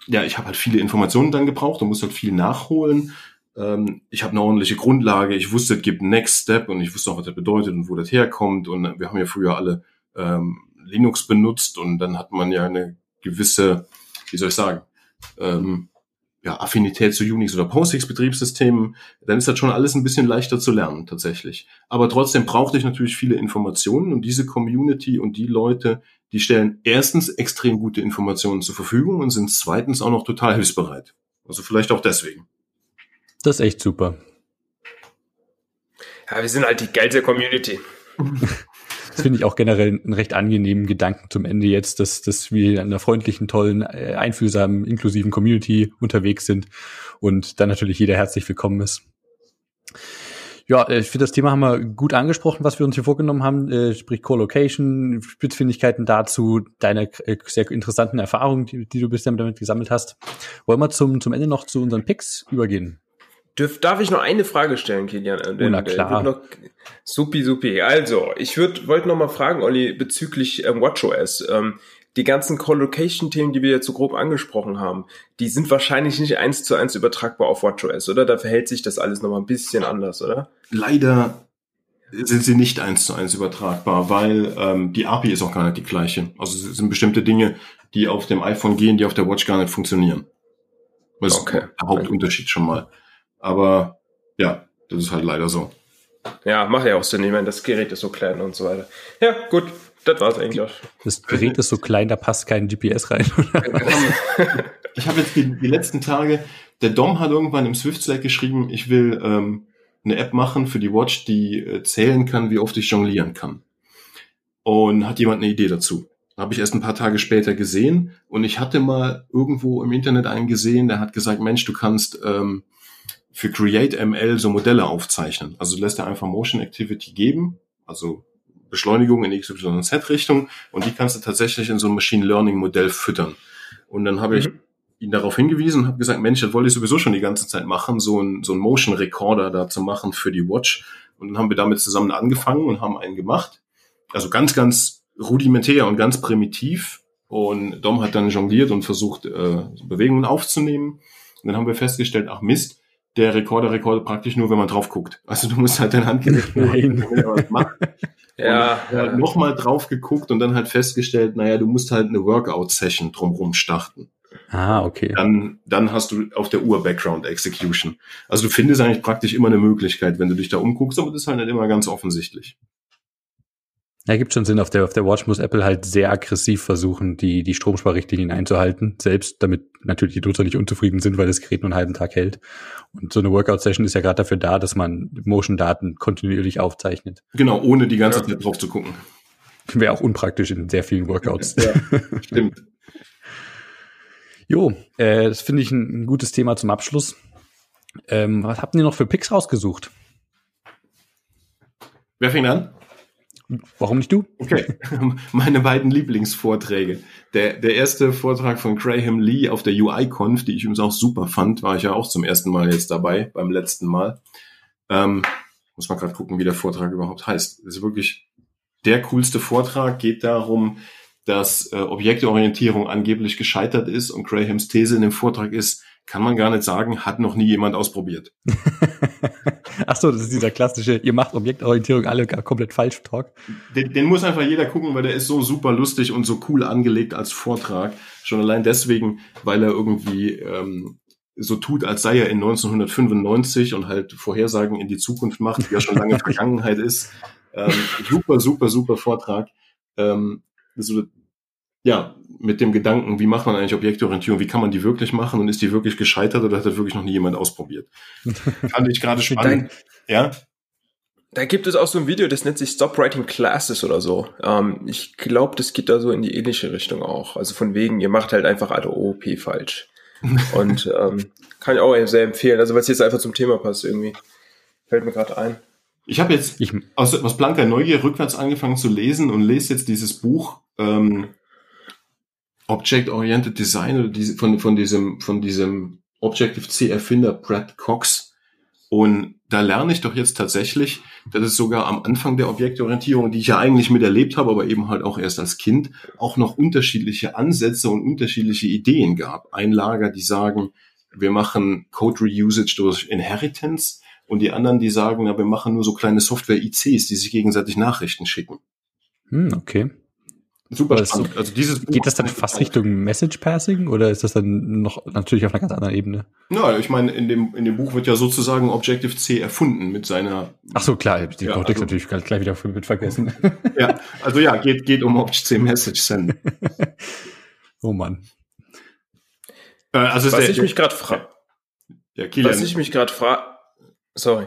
ja, ich habe halt viele Informationen dann gebraucht und muss halt viel nachholen. Ähm, ich habe eine ordentliche Grundlage. Ich wusste, es gibt Next Step und ich wusste auch, was das bedeutet und wo das herkommt. Und wir haben ja früher alle ähm, Linux benutzt und dann hat man ja eine gewisse, wie soll ich sagen, ähm, ja, Affinität zu Unix oder PostX-Betriebssystemen, dann ist das schon alles ein bisschen leichter zu lernen tatsächlich. Aber trotzdem brauchte ich natürlich viele Informationen und diese Community und die Leute, die stellen erstens extrem gute Informationen zur Verfügung und sind zweitens auch noch total hilfsbereit. Also vielleicht auch deswegen. Das ist echt super. Ja, wir sind halt die geilste Community. Das finde ich auch generell einen recht angenehmen Gedanken zum Ende jetzt, dass, dass wir in einer freundlichen, tollen, äh, einfühlsamen, inklusiven Community unterwegs sind und dann natürlich jeder herzlich willkommen ist. Ja, äh, ich finde, das Thema haben wir gut angesprochen, was wir uns hier vorgenommen haben, äh, sprich Co-Location, Spitzfindigkeiten dazu, deine sehr interessanten Erfahrungen, die, die du bisher damit gesammelt hast. Wollen wir zum, zum Ende noch zu unseren Picks übergehen? Dürf, darf ich noch eine Frage stellen, Kilian? Oh, na klar. Noch, supi, supi. Also, ich wollte noch mal fragen, Olli, bezüglich ähm, WatchOS. Ähm, die ganzen Collocation-Themen, die wir jetzt so grob angesprochen haben, die sind wahrscheinlich nicht eins zu eins übertragbar auf WatchOS, oder? Da verhält sich das alles noch mal ein bisschen anders, oder? Leider sind sie nicht eins zu eins übertragbar, weil ähm, die API ist auch gar nicht die gleiche. Also es sind bestimmte Dinge, die auf dem iPhone gehen, die auf der Watch gar nicht funktionieren. Das okay. ist der Hauptunterschied schon mal. Aber ja, das ist halt leider so. Ja, macht ja auch Sinn. Ich meine, das Gerät ist so klein und so weiter. Ja, gut, das war's eigentlich auch. Das Gerät ist so klein, da passt kein GPS rein. ich habe jetzt die, die, letzten Tage, der Dom hat irgendwann im Swift Slack geschrieben, ich will ähm, eine App machen für die Watch, die äh, zählen kann, wie oft ich jonglieren kann. Und hat jemand eine Idee dazu? Habe ich erst ein paar Tage später gesehen und ich hatte mal irgendwo im Internet einen gesehen, der hat gesagt, Mensch, du kannst ähm, für Create ML so Modelle aufzeichnen. Also lässt er einfach Motion Activity geben, also Beschleunigung in XYZ-Richtung und die kannst du tatsächlich in so ein Machine Learning Modell füttern. Und dann habe mhm. ich ihn darauf hingewiesen und habe gesagt, Mensch, das wollte ich sowieso schon die ganze Zeit machen, so ein, so ein Motion Recorder da zu machen für die Watch. Und dann haben wir damit zusammen angefangen und haben einen gemacht. Also ganz, ganz rudimentär und ganz primitiv. Und Dom hat dann jongliert und versucht, äh, Bewegungen aufzunehmen. Und dann haben wir festgestellt, ach Mist, der Rekorder rekordet praktisch nur, wenn man drauf guckt. Also du musst halt dein was macht. ja. Ja. nochmal drauf geguckt und dann halt festgestellt, naja, du musst halt eine Workout-Session drumherum starten. Ah, okay. Dann, dann hast du auf der Uhr Background Execution. Also du findest eigentlich praktisch immer eine Möglichkeit, wenn du dich da umguckst, aber das ist halt nicht immer ganz offensichtlich. Ja, gibt schon Sinn. Auf der, auf der Watch muss Apple halt sehr aggressiv versuchen, die, die Stromsparrichtlinien einzuhalten. Selbst damit natürlich die Nutzer nicht unzufrieden sind, weil das Gerät nur einen halben Tag hält. Und so eine Workout-Session ist ja gerade dafür da, dass man Motion-Daten kontinuierlich aufzeichnet. Genau, ohne die ganze ja. Zeit drauf zu gucken. Wäre auch unpraktisch in sehr vielen Workouts. Ja, stimmt. jo, äh, das finde ich ein, ein, gutes Thema zum Abschluss. Ähm, was habt ihr noch für Picks rausgesucht? Wer fängt an? Warum nicht du? Okay, meine beiden Lieblingsvorträge. Der, der erste Vortrag von Graham Lee auf der UI-Conf, die ich übrigens auch super fand, war ich ja auch zum ersten Mal jetzt dabei, beim letzten Mal. Ähm, muss man gerade gucken, wie der Vortrag überhaupt heißt. Das ist wirklich der coolste Vortrag, geht darum, dass äh, Objektorientierung angeblich gescheitert ist und Grahams These in dem Vortrag ist, kann man gar nicht sagen, hat noch nie jemand ausprobiert. Ach so, das ist dieser klassische, ihr macht Objektorientierung alle komplett falsch Talk. Den, den, muss einfach jeder gucken, weil der ist so super lustig und so cool angelegt als Vortrag. Schon allein deswegen, weil er irgendwie ähm, so tut, als sei er in 1995 und halt Vorhersagen in die Zukunft macht, die ja schon lange Vergangenheit ist. Ähm, super, super, super Vortrag. Ähm, so, ja, mit dem Gedanken, wie macht man eigentlich Objektorientierung, wie kann man die wirklich machen und ist die wirklich gescheitert oder hat das wirklich noch nie jemand ausprobiert? Fand ich gerade spannend. ja. Da gibt es auch so ein Video, das nennt sich Stop Writing Classes oder so. Ähm, ich glaube, das geht da so in die ähnliche Richtung auch. Also von wegen, ihr macht halt einfach alle OOP falsch. Und ähm, kann ich auch sehr empfehlen. Also was jetzt einfach zum Thema passt irgendwie. Fällt mir gerade ein. Ich habe jetzt ich, aus, aus blanker Neugier rückwärts angefangen zu lesen und lese jetzt dieses Buch ähm, Object-Oriented Design oder diese, von, von diesem, von diesem Objective-C Erfinder Brad Cox. Und da lerne ich doch jetzt tatsächlich, dass es sogar am Anfang der Objektorientierung, die ich ja eigentlich miterlebt habe, aber eben halt auch erst als Kind, auch noch unterschiedliche Ansätze und unterschiedliche Ideen gab. Ein Lager, die sagen, wir machen Code Reusage durch Inheritance und die anderen, die sagen, na, wir machen nur so kleine Software-ICs, die sich gegenseitig Nachrichten schicken. Hm, okay. Super spannend. Also dieses Buch geht das dann fast Richtung Message Passing oder ist das dann noch natürlich auf einer ganz anderen Ebene? Ja, ich meine, in dem, in dem Buch wird ja sozusagen Objective C erfunden mit seiner. Ach so, klar, den ja, Kontext also, natürlich gleich wieder mit vergessen. Ja, also ja, geht, geht um Objective C Message Send. oh Mann. Äh, also was der, ich mich gerade frage. Ja, Kilian. Was ich mich gerade frage. Sorry.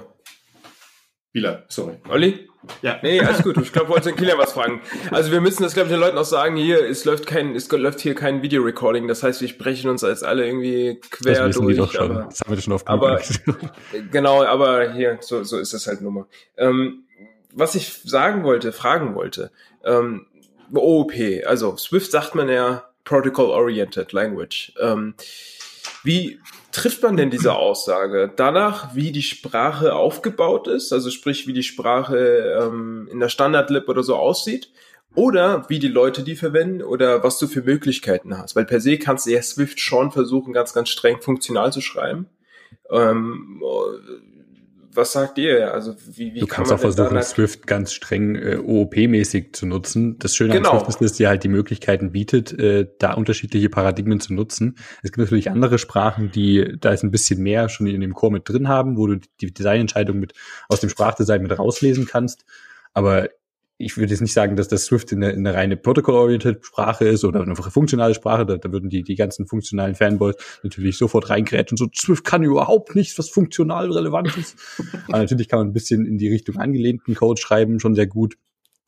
Wieler, sorry. Olli? Ja. Nee, alles gut. Ich glaube, wollte den Kilian was fragen. Also wir müssen das, glaube ich, den Leuten auch sagen, hier, es läuft kein, es läuft hier kein Video-Recording. Das heißt, wir sprechen uns als alle irgendwie quer das durch. doch schon. Aber, das haben wir schon oft aber, Genau, aber hier, so, so ist es halt nun mal. Ähm, was ich sagen wollte, fragen wollte, ähm, OOP, also Swift sagt man ja Protocol-Oriented Language. Ähm, wie trifft man denn diese Aussage? Danach, wie die Sprache aufgebaut ist, also sprich, wie die Sprache ähm, in der Standard-Lib oder so aussieht? Oder wie die Leute die verwenden oder was du für Möglichkeiten hast. Weil per se kannst du ja Swift schon versuchen, ganz, ganz streng funktional zu schreiben. Ähm, was sagt ihr? Also wie, wie du kannst auch versuchen, Swift ganz streng äh, OOP-mäßig zu nutzen. Das Schöne genau. an Swift ist, dass sie halt die Möglichkeiten bietet, äh, da unterschiedliche Paradigmen zu nutzen. Es gibt natürlich andere Sprachen, die da ist ein bisschen mehr schon in dem Core mit drin haben, wo du die Designentscheidung mit aus dem Sprachdesign mit rauslesen kannst. Aber ich würde jetzt nicht sagen, dass das Swift eine, eine reine Protocol-oriented Sprache ist oder eine funktionale Sprache. Da, da würden die, die ganzen funktionalen Fanboys natürlich sofort reingrätschen. So, Swift kann überhaupt nichts, was funktional relevant ist. Aber natürlich kann man ein bisschen in die Richtung angelehnten Code schreiben, schon sehr gut.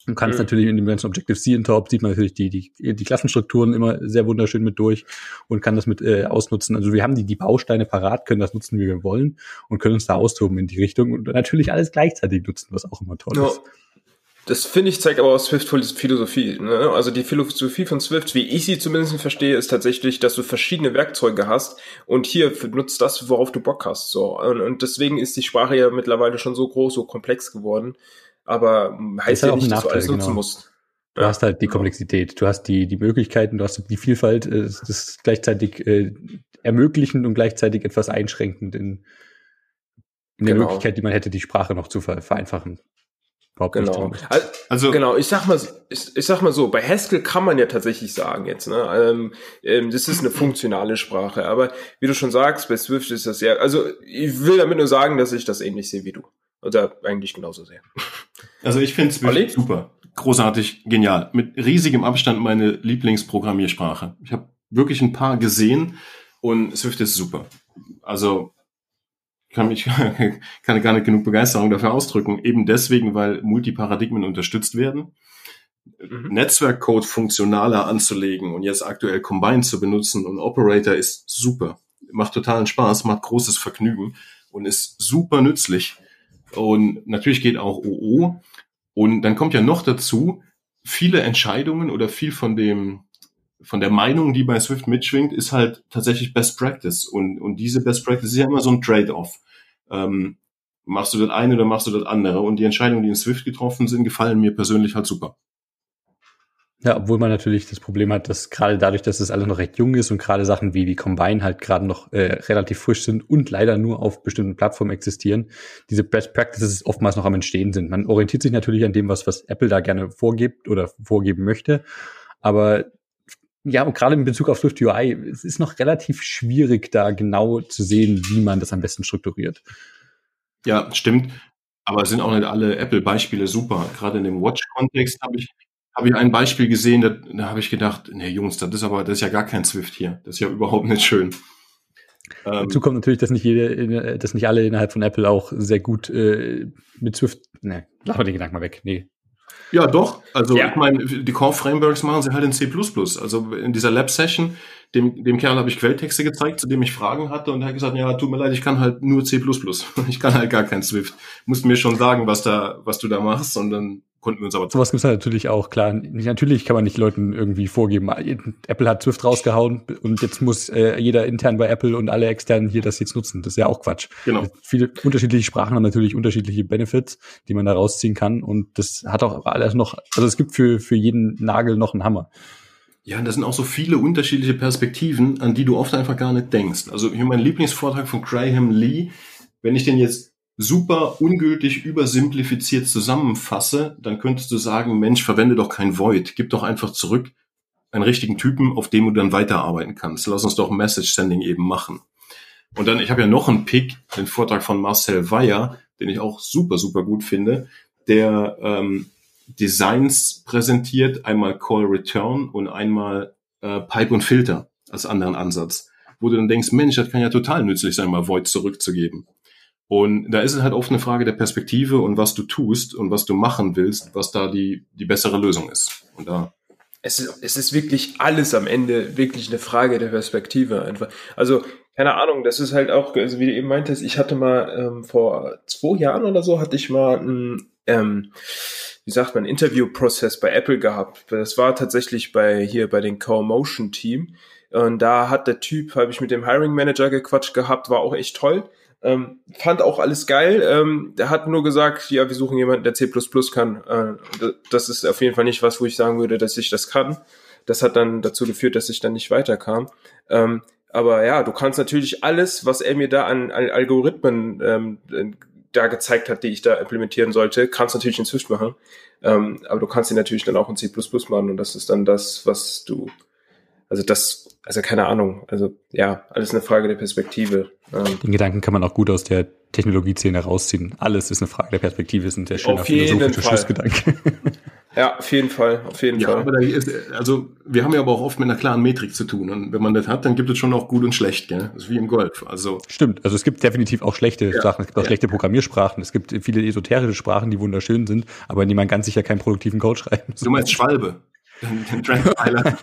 Du kannst mhm. natürlich in dem ganzen Objective-C in Top sieht man natürlich die, die, die Klassenstrukturen immer sehr wunderschön mit durch und kann das mit äh, ausnutzen. Also wir haben die, die Bausteine parat, können das nutzen, wie wir wollen und können uns da austoben in die Richtung und natürlich alles gleichzeitig nutzen, was auch immer toll ja. ist. Das finde ich zeigt aber auch Swift Philosophie. Ne? Also die Philosophie von Swift, wie ich sie zumindest verstehe, ist tatsächlich, dass du verschiedene Werkzeuge hast und hier nutzt das, worauf du Bock hast. So und, und deswegen ist die Sprache ja mittlerweile schon so groß, so komplex geworden. Aber heißt ja nicht, Nachteil, dass du alles nutzen genau. musst. Du ja. hast halt die Komplexität, du hast die die Möglichkeiten, du hast die Vielfalt, äh, das ist gleichzeitig äh, ermöglichend und gleichzeitig etwas einschränkend in, in der genau. Möglichkeit, die man hätte, die Sprache noch zu vereinfachen überhaupt genau. nicht Also, also, genau, ich sag mal, ich, ich sag mal so, bei Haskell kann man ja tatsächlich sagen jetzt, ne, ähm, ähm, das ist eine funktionale Sprache, aber wie du schon sagst, bei Swift ist das ja, also ich will damit nur sagen, dass ich das ähnlich sehe wie du. Oder eigentlich genauso sehr. Also ich finde Swift Olli? super, großartig, genial, mit riesigem Abstand meine Lieblingsprogrammiersprache. Ich habe wirklich ein paar gesehen und Swift ist super. Also kann mich kann gar nicht genug Begeisterung dafür ausdrücken. Eben deswegen, weil Multiparadigmen unterstützt werden. Mhm. Netzwerkcode funktionaler anzulegen und jetzt aktuell Combine zu benutzen und Operator ist super. Macht totalen Spaß, macht großes Vergnügen und ist super nützlich. Und natürlich geht auch OO. Und dann kommt ja noch dazu, viele Entscheidungen oder viel von dem, von der Meinung, die bei Swift mitschwingt, ist halt tatsächlich Best Practice. Und, und diese Best Practice ist ja immer so ein Trade-off. Ähm, machst du das eine oder machst du das andere? Und die Entscheidungen, die in Swift getroffen sind, gefallen mir persönlich halt super. Ja, obwohl man natürlich das Problem hat, dass gerade dadurch, dass es alles noch recht jung ist und gerade Sachen wie die Combine halt gerade noch äh, relativ frisch sind und leider nur auf bestimmten Plattformen existieren, diese Best Practices oftmals noch am Entstehen sind. Man orientiert sich natürlich an dem, was, was Apple da gerne vorgibt oder vorgeben möchte, aber ja, und gerade in Bezug auf Swift UI, es ist noch relativ schwierig, da genau zu sehen, wie man das am besten strukturiert. Ja, stimmt. Aber sind auch nicht alle Apple-Beispiele super. Gerade in dem Watch-Kontext habe ich, habe ich ein Beispiel gesehen, da, da habe ich gedacht, nee Jungs, das ist aber, das ist ja gar kein Swift hier. Das ist ja überhaupt nicht schön. Ähm, Dazu kommt natürlich, dass nicht jede, dass nicht alle innerhalb von Apple auch sehr gut äh, mit Swift. Ne, lass mal den Gedanken mal weg. Nee. Ja, doch. Also ja. ich meine, die Core Frameworks machen sie halt in C++. Also in dieser Lab Session, dem, dem Kerl habe ich Quelltexte gezeigt, zu dem ich Fragen hatte und er hat gesagt, ja, tut mir leid, ich kann halt nur C++. Ich kann halt gar kein Swift. Musst mir schon sagen, was da, was du da machst und dann konnten wir uns aber. Sowas gibt's halt natürlich auch, klar. Natürlich kann man nicht Leuten irgendwie vorgeben, Apple hat Swift rausgehauen und jetzt muss äh, jeder intern bei Apple und alle externen hier das jetzt nutzen. Das ist ja auch Quatsch. Genau. Viele unterschiedliche Sprachen haben natürlich unterschiedliche Benefits, die man da rausziehen kann und das hat auch alles noch, also es gibt für, für jeden Nagel noch einen Hammer. Ja, und das sind auch so viele unterschiedliche Perspektiven, an die du oft einfach gar nicht denkst. Also hier mein Lieblingsvortrag von Graham Lee, wenn ich den jetzt super ungültig übersimplifiziert zusammenfasse, dann könntest du sagen, Mensch, verwende doch kein Void, gib doch einfach zurück einen richtigen Typen, auf dem du dann weiterarbeiten kannst. Lass uns doch Message Sending eben machen. Und dann, ich habe ja noch einen Pick, den Vortrag von Marcel Weyer, den ich auch super, super gut finde, der ähm, Designs präsentiert, einmal Call Return und einmal äh, Pipe und Filter als anderen Ansatz, wo du dann denkst, Mensch, das kann ja total nützlich sein, mal Void zurückzugeben. Und da ist es halt oft eine Frage der Perspektive und was du tust und was du machen willst, was da die, die bessere Lösung ist. Und da es ist, es ist wirklich alles am Ende wirklich eine Frage der Perspektive einfach. Also, keine Ahnung, das ist halt auch, also wie du eben meintest, ich hatte mal ähm, vor zwei Jahren oder so, hatte ich mal ein, ähm, wie sagt man, Interview-Prozess bei Apple gehabt. Das war tatsächlich bei hier bei den Co-Motion-Team. Und da hat der Typ, habe ich mit dem Hiring Manager gequatscht gehabt, war auch echt toll. Ähm, fand auch alles geil. Ähm, der hat nur gesagt, ja, wir suchen jemanden, der C++ kann. Äh, das ist auf jeden Fall nicht was, wo ich sagen würde, dass ich das kann. Das hat dann dazu geführt, dass ich dann nicht weiterkam. Ähm, aber ja, du kannst natürlich alles, was er mir da an, an Algorithmen ähm, da gezeigt hat, die ich da implementieren sollte, kannst natürlich in Swift machen. Ähm, aber du kannst ihn natürlich dann auch in C++ machen und das ist dann das, was du, also das also keine Ahnung. Also ja, alles eine Frage der Perspektive. Ähm, Den Gedanken kann man auch gut aus der Technologieszene rausziehen. Alles ist eine Frage der Perspektive, ist ein sehr schöner philosophischer Schlussgedanke. Ja, auf jeden Fall, auf jeden ja, Fall. Aber da ist, also wir haben ja aber auch oft mit einer klaren Metrik zu tun. Und wenn man das hat, dann gibt es schon auch gut und schlecht, gell? Das ist wie im Golf. Also Stimmt, also es gibt definitiv auch schlechte ja, Sachen, es gibt auch ja. schlechte Programmiersprachen, es gibt viele esoterische Sprachen, die wunderschön sind, aber in die man ganz sicher keinen produktiven Code schreiben Du meinst Schwalbe? Den Transpiler.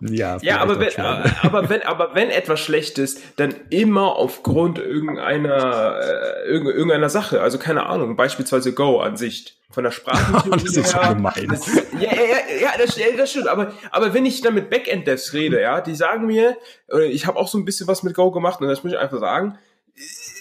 Ja, ja aber, wenn, aber, wenn, aber wenn etwas schlecht ist, dann immer aufgrund irgendeiner, äh, irgendeiner Sache. Also keine Ahnung, beispielsweise Go an sich. Von der Sprache. das ist so gemein. Das, ja, ja, ja, ja das, das stimmt. Aber, aber wenn ich dann mit Backend-Devs rede, ja, die sagen mir, ich habe auch so ein bisschen was mit Go gemacht und das muss ich einfach sagen,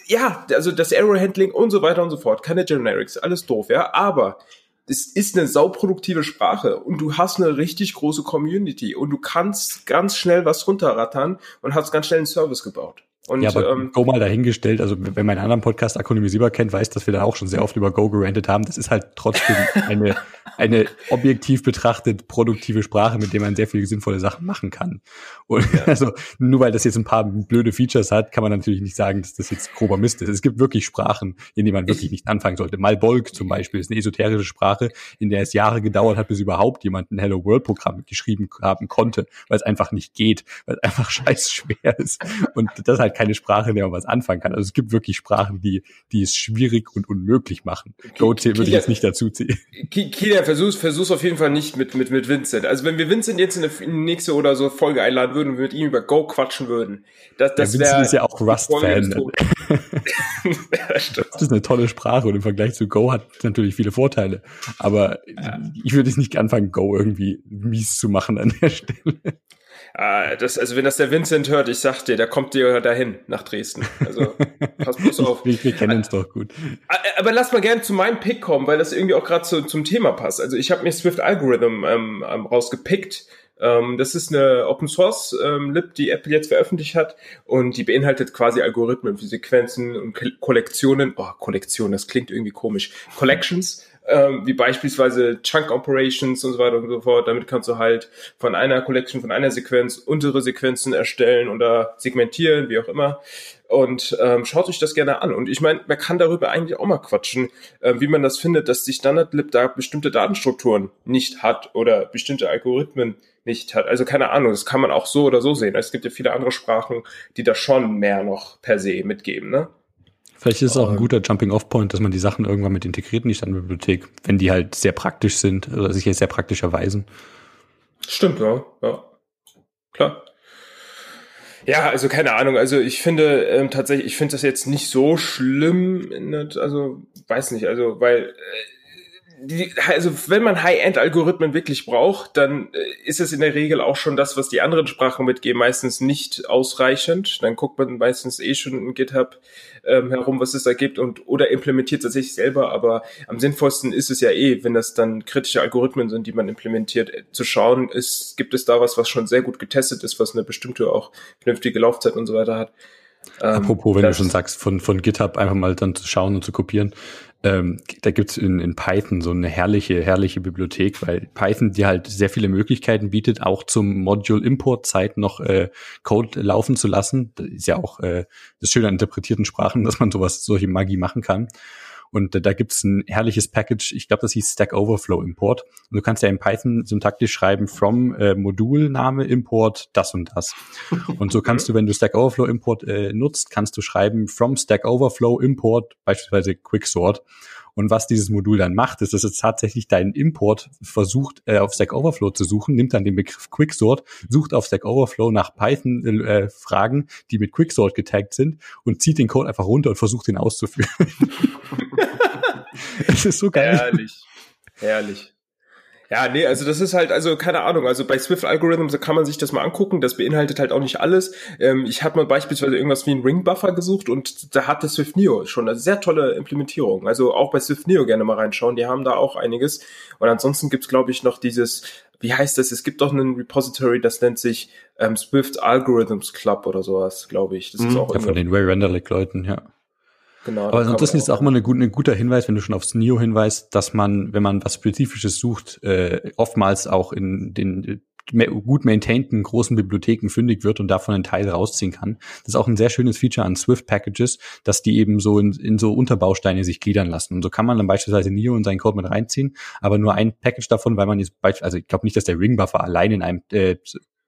ja, also das Error-Handling und so weiter und so fort, keine Generics, alles doof, ja, aber es ist eine sauproduktive Sprache und du hast eine richtig große Community und du kannst ganz schnell was runterrattern und hast ganz schnell einen Service gebaut. Und, ja, aber ähm, Go mal dahingestellt, also wenn man einen anderen Podcast Akronymisierbar kennt, weiß, dass wir da auch schon sehr oft über Go gerantet haben. Das ist halt trotzdem eine, eine objektiv betrachtet produktive Sprache, mit der man sehr viele sinnvolle Sachen machen kann. Und ja. also nur weil das jetzt ein paar blöde Features hat, kann man natürlich nicht sagen, dass das jetzt grober Mist ist. Es gibt wirklich Sprachen, in denen man wirklich ich, nicht anfangen sollte. Malbolk zum Beispiel ist eine esoterische Sprache, in der es Jahre gedauert hat, bis überhaupt jemand ein Hello World Programm geschrieben haben konnte, weil es einfach nicht geht, weil es einfach scheiß schwer ist. Und das halt halt keine Sprache, in der man was anfangen kann. Also es gibt wirklich Sprachen, die, die es schwierig und unmöglich machen. Go würde ich jetzt nicht dazu ziehen. Kilian, versuch's, versuch's auf jeden Fall nicht mit, mit, mit Vincent. Also wenn wir Vincent jetzt in eine nächste oder so Folge einladen würden und mit ihm über Go quatschen würden, das, das ja, wäre. Vincent ist ja auch Rust-Fan. das ist eine tolle Sprache und im Vergleich zu Go hat natürlich viele Vorteile. Aber ja. ich würde es nicht anfangen, Go irgendwie mies zu machen an der Stelle. Ah, das, also wenn das der Vincent hört, ich sag dir, der kommt dir dahin nach Dresden. Also pass bloß auf. wir, wir kennen uns doch gut. Aber lass mal gerne zu meinem Pick kommen, weil das irgendwie auch gerade zu, zum Thema passt. Also ich habe mir Swift Algorithm ähm, ähm, rausgepickt. Ähm, das ist eine Open Source ähm, Lib, die Apple jetzt veröffentlicht hat und die beinhaltet quasi Algorithmen für Sequenzen und Kollektionen. Oh, Kollektion, das klingt irgendwie komisch. Collections ähm, wie beispielsweise Chunk Operations und so weiter und so fort. Damit kannst du halt von einer Collection, von einer Sequenz untere Sequenzen erstellen oder segmentieren, wie auch immer. und ähm, schaut euch das gerne an. Und ich meine, man kann darüber eigentlich auch mal quatschen, äh, wie man das findet, dass die Standardlib da bestimmte Datenstrukturen nicht hat oder bestimmte Algorithmen nicht hat. Also keine Ahnung, das kann man auch so oder so sehen. Es gibt ja viele andere Sprachen, die da schon mehr noch per se mitgeben, ne? Vielleicht ist es auch ein guter Jumping-Off-Point, dass man die Sachen irgendwann mit integriert in die Standardbibliothek, wenn die halt sehr praktisch sind oder sich sehr praktisch erweisen. Stimmt, ja. ja. Klar. Ja, also keine Ahnung. Also ich finde ähm, tatsächlich, ich finde das jetzt nicht so schlimm. Also weiß nicht. Also weil äh, die, also wenn man High-End-Algorithmen wirklich braucht, dann äh, ist es in der Regel auch schon das, was die anderen Sprachen mitgeben, meistens nicht ausreichend. Dann guckt man meistens eh schon in GitHub ähm, herum, was es da gibt und oder implementiert es sich selber. Aber am sinnvollsten ist es ja eh, wenn das dann kritische Algorithmen sind, die man implementiert, äh, zu schauen, ist, gibt es da was, was schon sehr gut getestet ist, was eine bestimmte auch vernünftige Laufzeit und so weiter hat. Ähm, Apropos, wenn du schon sagst, von, von GitHub einfach mal dann zu schauen und zu kopieren. Ähm, da gibt's in, in Python so eine herrliche, herrliche Bibliothek, weil Python dir halt sehr viele Möglichkeiten bietet, auch zum Module-Import-Zeit noch äh, Code laufen zu lassen. Das ist ja auch äh, das Schöne an interpretierten Sprachen, dass man sowas, solche Magie machen kann. Und äh, da gibt's ein herrliches Package, ich glaube, das hieß Stack Overflow Import. Und du kannst ja in Python syntaktisch schreiben, from äh, Modulname Import das und das. und so kannst du, wenn du Stack Overflow Import äh, nutzt, kannst du schreiben, from Stack Overflow Import beispielsweise Quicksort. Und was dieses Modul dann macht, ist, dass es tatsächlich deinen Import versucht, äh, auf Stack Overflow zu suchen, nimmt dann den Begriff Quicksort, sucht auf Stack Overflow nach Python-Fragen, äh, die mit Quicksort getaggt sind und zieht den Code einfach runter und versucht ihn auszuführen. es ist so geil. Herrlich. Herrlich. Ja, nee, also das ist halt, also keine Ahnung, also bei Swift Algorithms kann man sich das mal angucken, das beinhaltet halt auch nicht alles. Ähm, ich habe mal beispielsweise irgendwas wie einen Ring Buffer gesucht und da hat der Swift Neo schon eine sehr tolle Implementierung. Also auch bei Swift Neo gerne mal reinschauen, die haben da auch einiges. Und ansonsten gibt's glaube ich, noch dieses, wie heißt das? Es gibt doch einen Repository, das nennt sich ähm, Swift Algorithms Club oder sowas, glaube ich. Das ist mhm. auch ja, von den Ray Renderlick-Leuten, ja. Genau. Aber das ist auch immer ein guter Hinweis, wenn du schon aufs NIO hinweist, dass man, wenn man was Spezifisches sucht, äh, oftmals auch in den äh, gut maintainten großen Bibliotheken fündig wird und davon einen Teil rausziehen kann. Das ist auch ein sehr schönes Feature an Swift Packages, dass die eben so in, in so Unterbausteine sich gliedern lassen. Und so kann man dann beispielsweise NIO in seinen Code mit reinziehen, aber nur ein Package davon, weil man jetzt, also ich glaube nicht, dass der Ring Buffer allein in einem äh,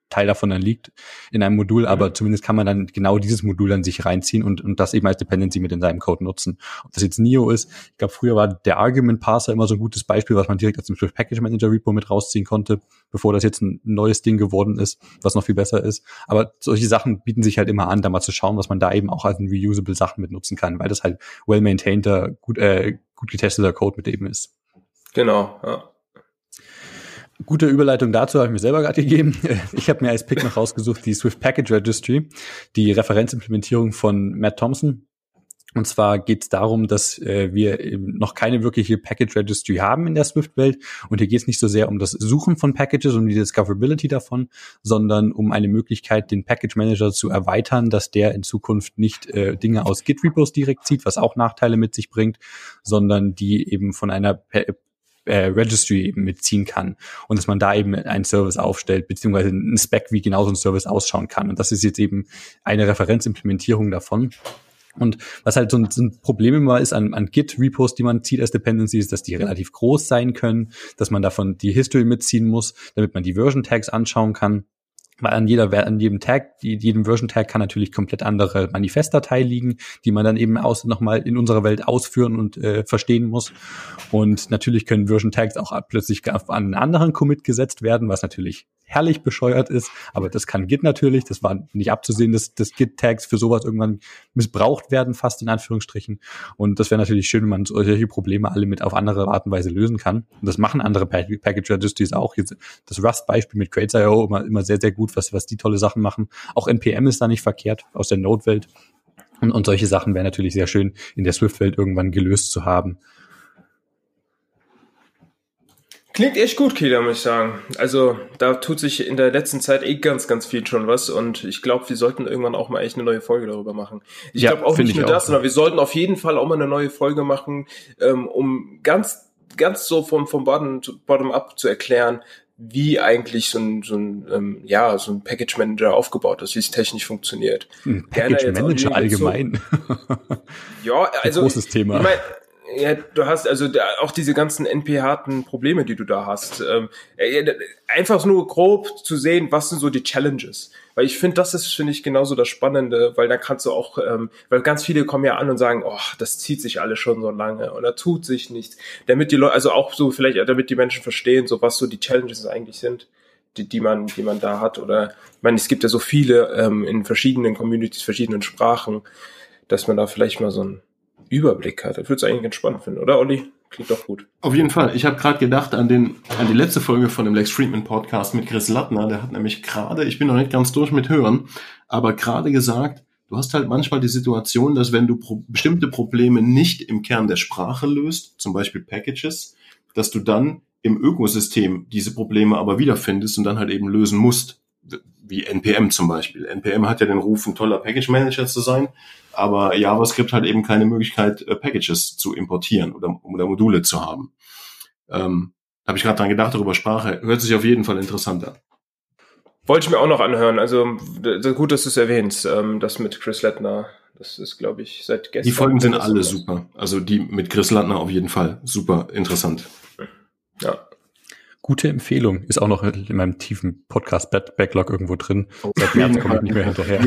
Teil davon dann liegt in einem Modul, mhm. aber zumindest kann man dann genau dieses Modul dann sich reinziehen und, und das eben als Dependency mit in seinem Code nutzen. Ob das jetzt NIO ist, ich glaube, früher war der Argument Parser immer so ein gutes Beispiel, was man direkt aus dem Swift Package Manager Repo mit rausziehen konnte, bevor das jetzt ein neues Ding geworden ist, was noch viel besser ist. Aber solche Sachen bieten sich halt immer an, da mal zu schauen, was man da eben auch als reusable Sachen mit nutzen kann, weil das halt well maintaineder, gut, äh, gut getesteter Code mit eben ist. Genau, ja. Gute Überleitung dazu habe ich mir selber gerade gegeben. Ich habe mir als Pick noch rausgesucht die Swift Package Registry, die Referenzimplementierung von Matt Thompson. Und zwar geht es darum, dass äh, wir noch keine wirkliche Package Registry haben in der Swift-Welt. Und hier geht es nicht so sehr um das Suchen von Packages, um die Discoverability davon, sondern um eine Möglichkeit, den Package Manager zu erweitern, dass der in Zukunft nicht äh, Dinge aus Git-Repos direkt zieht, was auch Nachteile mit sich bringt, sondern die eben von einer äh, Registry eben mitziehen kann und dass man da eben einen Service aufstellt, beziehungsweise einen Spec, wie genau so ein Service ausschauen kann. Und das ist jetzt eben eine Referenzimplementierung davon. Und was halt so ein, so ein Problem immer ist an, an Git-Repos, die man zieht als Dependencies, dass die relativ groß sein können, dass man davon die History mitziehen muss, damit man die Version-Tags anschauen kann. Weil an jeder, an jedem Tag, jedem Version Tag kann natürlich komplett andere Manifestdatei liegen, die man dann eben aus, nochmal in unserer Welt ausführen und äh, verstehen muss. Und natürlich können Version Tags auch plötzlich an einen anderen Commit gesetzt werden, was natürlich herrlich bescheuert ist, aber das kann Git natürlich, das war nicht abzusehen, dass, dass Git-Tags für sowas irgendwann missbraucht werden, fast in Anführungsstrichen. Und das wäre natürlich schön, wenn man solche Probleme alle mit auf andere Art und Weise lösen kann. Und das machen andere Package Registries auch. Das Rust-Beispiel mit Crates.io immer, immer sehr, sehr gut, was, was die tolle Sachen machen. Auch NPM ist da nicht verkehrt aus der Node-Welt. Und, und solche Sachen wäre natürlich sehr schön in der Swift-Welt irgendwann gelöst zu haben. Klingt echt gut, Kida, muss ich sagen. Also da tut sich in der letzten Zeit eh ganz, ganz viel schon was und ich glaube, wir sollten irgendwann auch mal echt eine neue Folge darüber machen. Ich ja, glaube auch nicht nur das, sondern wir sollten auf jeden Fall auch mal eine neue Folge machen, ähm, um ganz, ganz so vom, vom Bottom, Bottom up zu erklären, wie eigentlich so ein, so ein ähm, ja, so ein Package Manager aufgebaut ist, wie es technisch funktioniert. Ein Package Manager allgemein. Ja, also. Großes Thema. Ich mein, ja, du hast also da, auch diese ganzen NP-harten Probleme, die du da hast. Ähm, einfach nur grob zu sehen, was sind so die Challenges. Weil ich finde, das ist, finde ich, genauso das Spannende, weil da kannst du auch, ähm, weil ganz viele kommen ja an und sagen, oh, das zieht sich alles schon so lange oder tut sich nichts. Damit die Leute, also auch so vielleicht, damit die Menschen verstehen, so was so die Challenges eigentlich sind, die, die man, die man da hat. Oder ich meine, es gibt ja so viele ähm, in verschiedenen Communities, verschiedenen Sprachen, dass man da vielleicht mal so ein Überblick hat. Ich würde es eigentlich ganz spannend finden, oder Olli? Klingt doch gut. Auf jeden Fall. Ich habe gerade gedacht an, den, an die letzte Folge von dem Lex Friedman Podcast mit Chris Lattner. Der hat nämlich gerade, ich bin noch nicht ganz durch mit Hören, aber gerade gesagt, du hast halt manchmal die Situation, dass wenn du pro bestimmte Probleme nicht im Kern der Sprache löst, zum Beispiel Packages, dass du dann im Ökosystem diese Probleme aber wiederfindest und dann halt eben lösen musst wie NPM zum Beispiel. NPM hat ja den Ruf, ein toller Package Manager zu sein, aber JavaScript hat eben keine Möglichkeit, äh, Packages zu importieren oder, oder Module zu haben. Ähm, Habe ich gerade dran gedacht, darüber Sprache. Hört sich auf jeden Fall interessant an. Wollte ich mir auch noch anhören. Also gut, dass du es erwähnst, ähm, das mit Chris Lettner. Das ist, glaube ich, seit gestern. Die Folgen sind alle super. Also die mit Chris Lettner auf jeden Fall super interessant. Ja. Gute Empfehlung. Ist auch noch in meinem tiefen Podcast-Backlog irgendwo drin. Oh, Seit März komme ich nicht mehr hinterher.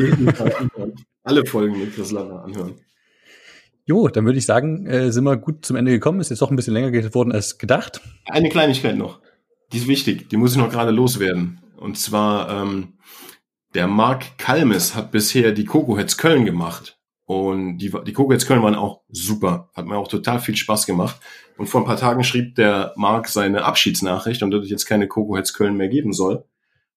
Alle Folgen mit Chris Lanner anhören. Jo, dann würde ich sagen, äh, sind wir gut zum Ende gekommen. Ist jetzt doch ein bisschen länger geworden als gedacht. Eine Kleinigkeit noch. Die ist wichtig. Die muss ich noch gerade loswerden. Und zwar, ähm, der Mark Kalmes hat bisher die Coco Heads Köln gemacht. Und die, die Kogels Köln waren auch super. Hat mir auch total viel Spaß gemacht. Und vor ein paar Tagen schrieb der Marc seine Abschiedsnachricht und dass es jetzt keine Coco-Heads Köln mehr geben soll.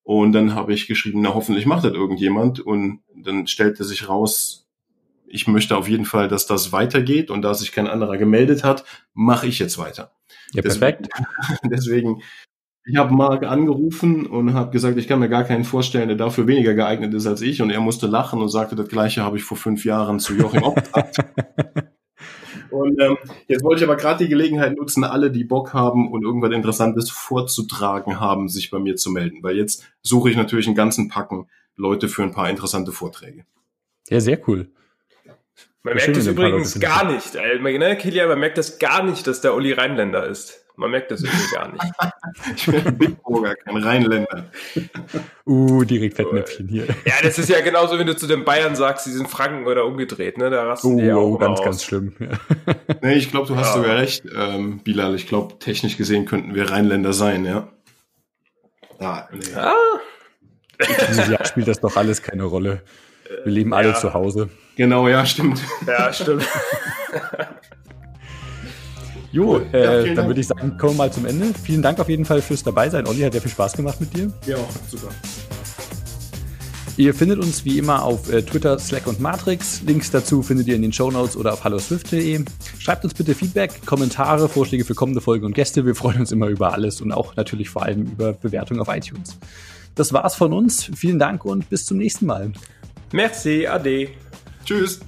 Und dann habe ich geschrieben, na hoffentlich macht das irgendjemand. Und dann stellte sich raus, ich möchte auf jeden Fall, dass das weitergeht. Und da sich kein anderer gemeldet hat, mache ich jetzt weiter. Ja, perfekt. Deswegen, deswegen ich habe Marc angerufen und habe gesagt, ich kann mir gar keinen vorstellen, der dafür weniger geeignet ist als ich. Und er musste lachen und sagte, das gleiche habe ich vor fünf Jahren zu Joachim auch gesagt. Und ähm, jetzt wollte ich aber gerade die Gelegenheit nutzen, alle, die Bock haben und irgendwas Interessantes vorzutragen haben, sich bei mir zu melden. Weil jetzt suche ich natürlich einen ganzen Packen Leute für ein paar interessante Vorträge. Ja, sehr cool. Man merkt es übrigens gar nicht. Ne, Kilian, man merkt das gar nicht, dass der Uli Rheinländer ist. Man merkt das irgendwie gar nicht. ich bin ein Bigburger, kein Rheinländer. Uh, direkt Fettnäpfchen hier. Ja, das ist ja genauso, wenn du zu den Bayern sagst, sie sind Franken oder umgedreht, ne? Da rasten uh, die ja auch ganz, aus. ganz schlimm. Ja. nee, ich glaube, du hast ja. sogar recht, ähm, Bilal. Ich glaube, technisch gesehen könnten wir Rheinländer sein, ja. Ah, nee. ah. Dieses Jahr spielt das doch alles keine Rolle. Wir leben alle ja. zu Hause. Genau, ja, stimmt. Ja, stimmt. Jo, äh, ja, dann würde ich sagen, kommen wir mal zum Ende. Vielen Dank auf jeden Fall fürs Dabeisein. Olli hat sehr viel Spaß gemacht mit dir. Ja, super. Ihr findet uns wie immer auf äh, Twitter, Slack und Matrix. Links dazu findet ihr in den Show Notes oder auf halloswift.de. Schreibt uns bitte Feedback, Kommentare, Vorschläge für kommende Folgen und Gäste. Wir freuen uns immer über alles und auch natürlich vor allem über Bewertungen auf iTunes. Das war's von uns. Vielen Dank und bis zum nächsten Mal. Merci, ade. Tschüss.